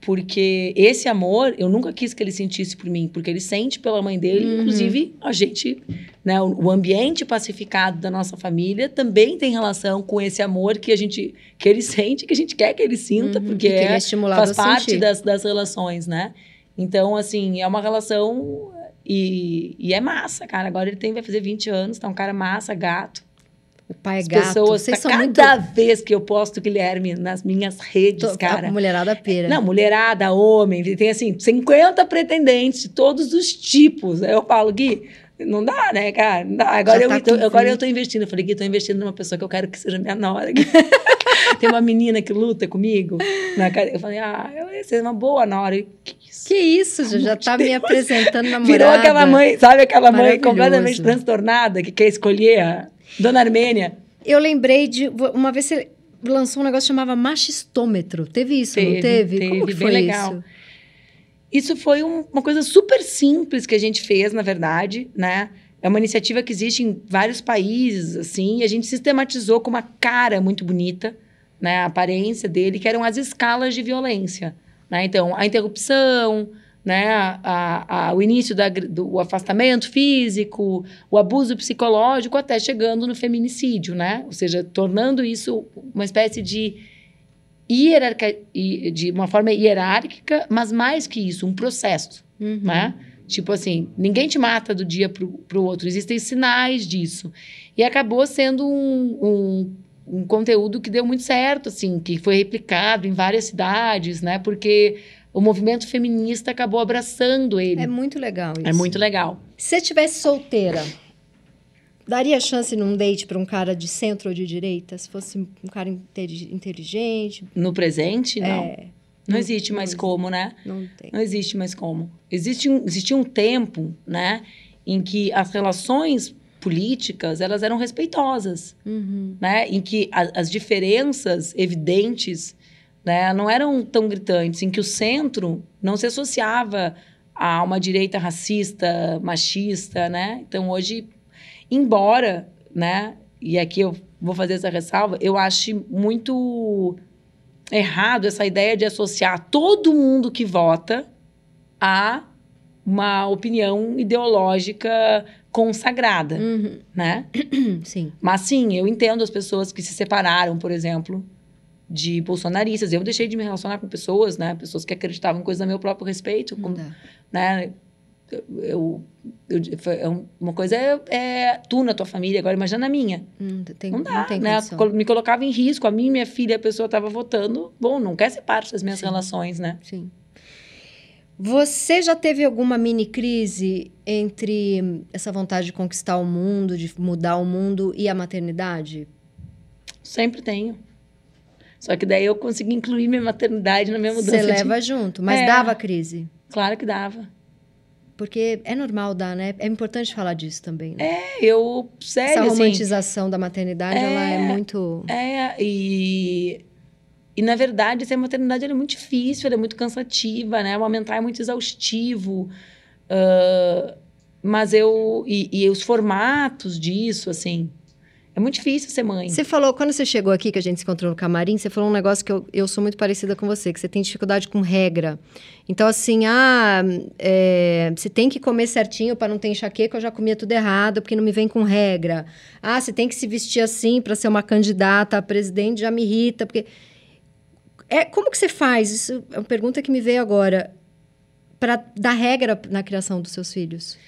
Porque esse amor, eu nunca quis que ele sentisse por mim, porque ele sente pela mãe dele, Uhum. inclusive a gente, né, o, ambiente pacificado da nossa família também tem relação com esse amor que a gente, que ele sente, que a gente quer que ele sinta, Uhum, porque é é, faz parte das, das relações, né? Então, assim, é uma relação e, e é massa, cara. Agora ele tem, vai fazer 20 anos, tá um cara massa, gato. O pai é As gato. pessoas, Vocês tá, são cada muito... vez que eu posto Guilherme nas minhas redes, to- cara. A mulherada pera. Não, mulherada, homem, tem assim, 50 pretendentes de todos os tipos. Aí eu falo, Gui, não dá, né, cara? Não dá. Agora, eu, tá tô, com agora eu tô investindo. Eu falei, Gui, tô investindo numa pessoa que eu quero que seja minha nora. tem uma menina que luta comigo. Na cara. Eu falei, ah, eu ia ser uma boa nora. E, Que isso? Que isso, já, já tá me apresentando namorada. Virou aquela mãe, sabe aquela mãe completamente transtornada que quer escolher a Dona Armênia? Eu lembrei de... Uma vez você lançou um negócio que chamava machistômetro. Teve isso, não Teve, teve? Como teve, que foi legal. isso? Isso foi um- uma coisa super simples que a gente fez, na verdade, né? É uma iniciativa que existe em vários países, assim, e a gente sistematizou com uma cara muito bonita, né? A aparência dele, que eram as escalas de violência, né? Então, a interrupção, né? A, a- o início da do afastamento físico, o abuso psicológico, até chegando no feminicídio, né? Ou seja, tornando isso uma espécie de hierarca, hi- de uma forma hierárquica, mas mais que isso, um processo, Uhum. né? Tipo assim, ninguém te mata do dia pro, pro outro, existem sinais disso. E acabou sendo um, um, um conteúdo que deu muito certo, assim, que foi replicado em várias cidades, né? Porque o movimento feminista acabou abraçando ele. É muito legal isso. É muito legal. Se você tivesse solteira, daria chance num date pra um cara de centro ou de direita? Se fosse um cara inteli- inteligente? No presente, não. É, não existe mais como, né? não tem. Não existe mais como. Existe um, existia um tempo, né, em que as relações políticas elas eram respeitosas, Uhum. né, em que a- as diferenças evidentes, né, não eram tão gritantes, em que o centro não se associava a uma direita racista, machista, né? Então hoje, embora, né, e aqui eu vou fazer essa ressalva, eu acho muito errado essa ideia de associar todo mundo que vota a uma opinião ideológica consagrada, Uhum. né? Sim. Mas sim, eu entendo as pessoas que se separaram, por exemplo, de bolsonaristas. Eu deixei de me relacionar com pessoas, né? Pessoas que acreditavam em coisas a meu próprio respeito, como, né? Eu, eu, foi- é um- uma coisa é, é tu na tua família, agora imagina na minha. Não tem, Não dá, tem né? condição. Me colocava em risco. A mim e minha filha, a pessoa estava votando. Bom, não quer ser parte das minhas Sim. relações, né? Sim. Você já teve alguma mini crise entre hum, essa vontade de conquistar o mundo, de mudar o mundo e a maternidade? Sempre tenho. Só que daí eu consegui incluir minha maternidade na minha mudança. Você de- leva junto, mas É. dava crise. Claro que dava. Porque é normal dar, né? É importante falar disso também. Né? É, eu, Essa sério, assim... romantização da maternidade, ela é É. muito. É, e... E, na verdade, ser maternidade ela é muito difícil, ela é muito cansativa, né? Amamentar é muito exaustivo. ah, mas eu... E, e os formatos disso, assim... É muito difícil ser mãe. Você falou, quando você chegou aqui, que a gente se encontrou no camarim, você falou um negócio que eu, eu sou muito parecida com você, que você tem dificuldade com regra. Então, assim, ah, é, você tem que comer certinho para não ter enxaqueca, eu já comia tudo errado, porque não me vem com regra. Ah, você tem que se vestir assim para ser uma candidata a presidente, já me irrita, porque... É, como que você faz? Isso é uma pergunta que me veio agora. Para dar regra na criação dos seus filhos.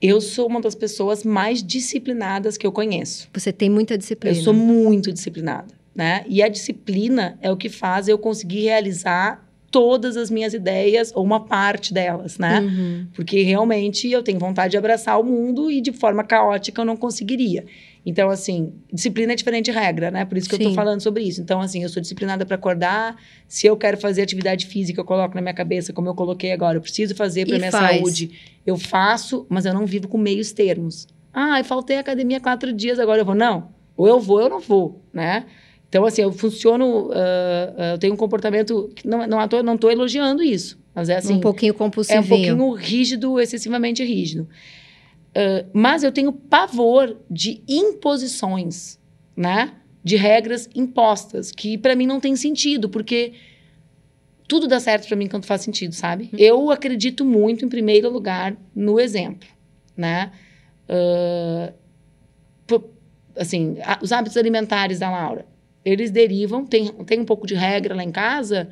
Eu sou uma das pessoas mais disciplinadas que eu conheço. Você tem muita disciplina. Eu sou muito disciplinada, né? E a disciplina é o que faz eu conseguir realizar todas as minhas ideias ou uma parte delas, né? Uhum. Porque realmente eu tenho vontade de abraçar o mundo e de forma caótica eu não conseguiria. Então, assim, disciplina é diferente de regra, né? Por isso que Sim. eu tô falando sobre isso. Então, assim, eu sou disciplinada para acordar. Se eu quero fazer atividade física, eu coloco na minha cabeça, como eu coloquei agora, eu preciso fazer para minha faz. saúde. Eu faço, mas eu não vivo com meios termos. Ah, eu faltei a academia quatro dias, agora eu vou. Não. Ou eu vou, ou eu não vou, né? Então, assim, eu funciono, uh, uh, eu tenho um comportamento que não, não, tô, não tô elogiando isso, mas é assim... Um pouquinho compulsivo. É um pouquinho rígido, excessivamente rígido. Uh, mas eu tenho pavor de imposições, né? De regras impostas, que para mim não tem sentido, porque tudo dá certo para mim quando faz sentido, sabe? Uhum. Eu acredito muito, em primeiro lugar, no exemplo, né? Uh, assim, a, os hábitos alimentares da Laura, eles derivam, tem, tem um pouco de regra lá em casa,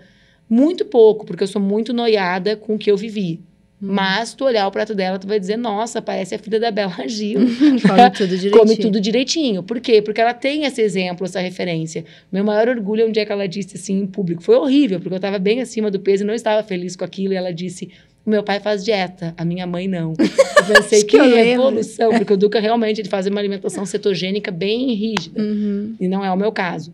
muito pouco, porque eu sou muito noiada com o que eu vivi. Hum. Mas tu olhar o prato dela, tu vai dizer, nossa, parece a filha da Bela Gil. Come tudo direitinho. Come tudo direitinho. Por quê? Porque ela tem esse exemplo, essa referência. Meu maior orgulho é um dia que ela disse assim em público. Foi horrível, porque eu estava bem acima do peso e não estava feliz com aquilo. E ela disse, o meu pai faz dieta, a minha mãe não. Eu pensei, que, que evolução, porque o Duca realmente ele faz uma alimentação cetogênica bem rígida. Uhum. E não é o meu caso.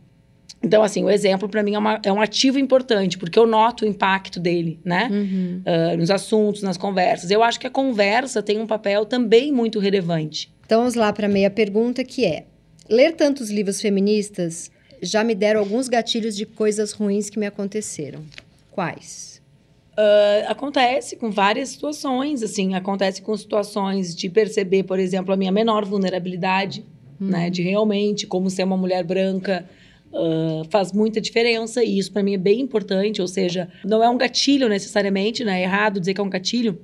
Então, assim, o exemplo para mim é, uma, é, um ativo importante, porque eu noto o impacto dele, né? Uhum. Uh, nos assuntos, nas conversas. Eu acho que a conversa tem um papel também muito relevante. Então, vamos lá para a meia pergunta, que é: ler tantos livros feministas já me deram alguns gatilhos de coisas ruins que me aconteceram. Quais? Uh, acontece com várias situações, assim, acontece com situações de perceber, por exemplo, a minha menor vulnerabilidade, uhum. né? De realmente como ser uma mulher branca uh, faz muita diferença e isso para mim é bem importante. Ou seja, não é um gatilho necessariamente, né? É errado dizer que é um gatilho,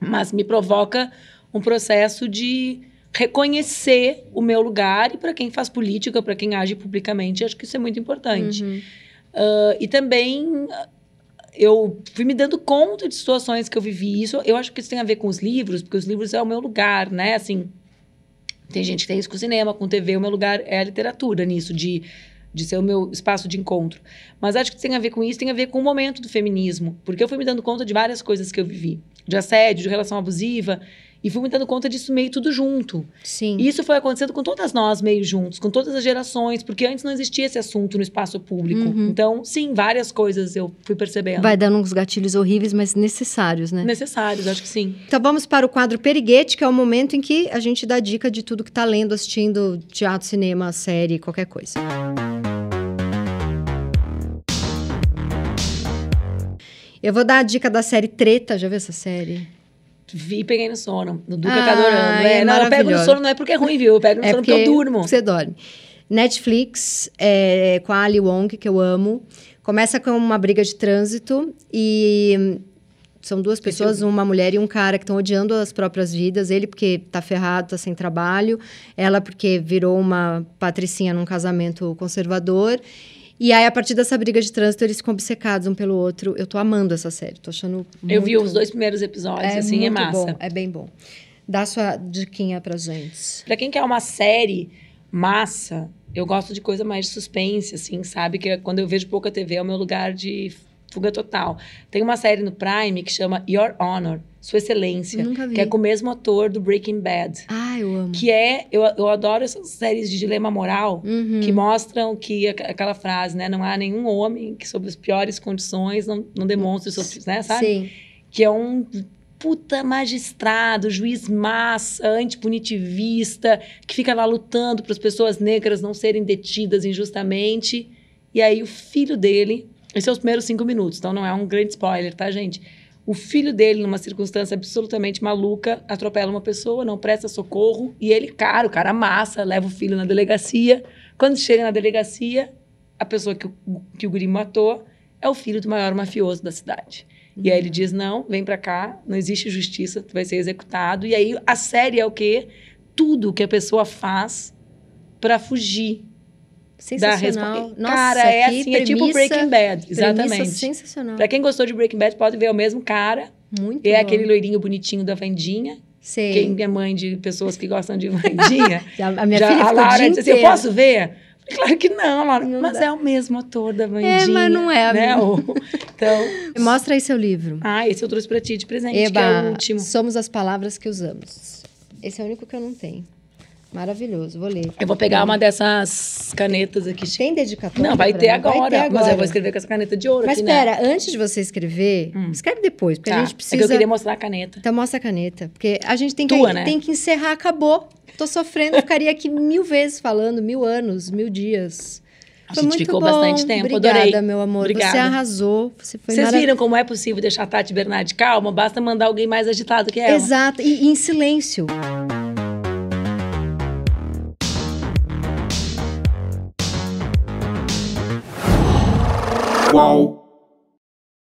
mas me provoca um processo de reconhecer o meu lugar e para quem faz política, para quem age publicamente, acho que isso é muito importante. Uhum. Uh, e também eu fui me dando conta de situações que eu vivi. Isso, eu acho que isso tem a ver com os livros, porque os livros é o meu lugar, né? Assim, tem gente que tem isso com cinema, com TV, o meu lugar é a literatura nisso, de de ser o meu espaço de encontro. Mas acho que tem a ver com isso, tem a ver com o momento do feminismo, porque eu fui me dando conta de várias coisas que eu vivi, de assédio, de relação abusiva, e fui me dando conta disso meio tudo junto. Sim. E isso foi acontecendo com todas nós meio juntos, com todas as gerações, porque antes não existia esse assunto no espaço público. Uhum. Então, sim, várias coisas eu fui percebendo. Vai dando uns gatilhos horríveis, mas necessários, né? Necessários, acho que sim. Então vamos para o quadro Periguete, que é o momento em que a gente dá dica de tudo que está lendo, assistindo teatro, cinema, série, qualquer coisa. Eu vou dar a dica da série Treta. Já viu essa série? Vi e peguei no sono. O Duca ah, tá adorando. É, é não, eu pego no sono não é porque é ruim, viu? Eu pego no é sono porque, porque eu durmo. Você dorme. Netflix, é, com a Ali Wong, que eu amo. Começa com uma briga de trânsito e são duas pessoas, uma mulher e um cara que estão odiando as próprias vidas. Ele porque tá ferrado, tá sem trabalho. Ela porque virou uma patricinha num casamento conservador. E aí, a partir dessa briga de trânsito, eles ficam obcecados um pelo outro. Eu tô amando essa série, tô achando muito... Eu vi os dois primeiros episódios, é assim, é massa. Bom, é bem bom. Dá sua diquinha pra gente. Pra quem quer uma série massa, eu gosto de coisa mais de suspense, assim, sabe? Que é quando eu vejo pouca TV é o meu lugar de fuga total. Tem uma série no Prime que chama Your Honor, Sua Excelência, que é com o mesmo ator do Breaking Bad. Ah, eu amo. Que é, eu, eu adoro essas séries de dilema moral uhum. que mostram que aquela frase, né, não há nenhum homem que sob as piores condições não, não demonstre suas, né, sabe? Sim. Que é um puta magistrado, juiz massa, antipunitivista, que fica lá lutando para as pessoas negras não serem detidas injustamente. E aí o filho dele esses são os primeiros cinco minutos, então não é um grande spoiler, tá, gente? O filho dele, numa circunstância absolutamente maluca, atropela uma pessoa, não presta socorro, e ele, cara, o cara amassa, leva o filho na delegacia. Quando chega na delegacia, a pessoa que o, que o guri matou é o filho do maior mafioso da cidade. E aí ele diz: não, vem pra cá, não existe justiça, tu vai ser executado. E aí a série é o quê? Tudo que a pessoa faz para fugir Sensacional. Da Nossa, Cara, é assim, premissa, é tipo Breaking Bad. Exatamente. sensacional. Pra quem gostou de Breaking Bad, pode ver o mesmo cara. Muito É bom. aquele loirinho bonitinho da Vendinha. Sei. Quem é mãe de pessoas que gostam de Vendinha. a minha já, filha a Laura disse assim, eu posso ver? Claro que não, Laura. Não mas dá. é o mesmo ator da Vendinha. É, mas não é, Né? Então... Mostra aí seu livro. Ah, esse eu trouxe pra ti de presente, que é Eba, o último. somos as palavras que usamos. Esse é o único que eu não tenho. Maravilhoso, vou ler. Eu vou pegar uma dessas canetas aqui. Tem dedicatória? Não, vai ter, agora, Vai ter agora. Mas eu vou escrever com essa caneta de ouro Mas aqui, né? espera, antes de você escrever, escreve depois, porque Tá. a gente É precisa... que eu queria mostrar a caneta. Então mostra a caneta, porque a gente tem que, Tua, né? tem que encerrar, acabou. Tô sofrendo, ficaria aqui mil vezes falando, mil anos, mil dias. A gente ficou bom. bastante tempo, Obrigada, adorei. meu amor. Você Obrigada. arrasou. Você foi Vocês marav- viram como é possível deixar a Tati Bernardi calma? Basta mandar alguém mais agitado que ela. Exato, e, e em silêncio. whoa.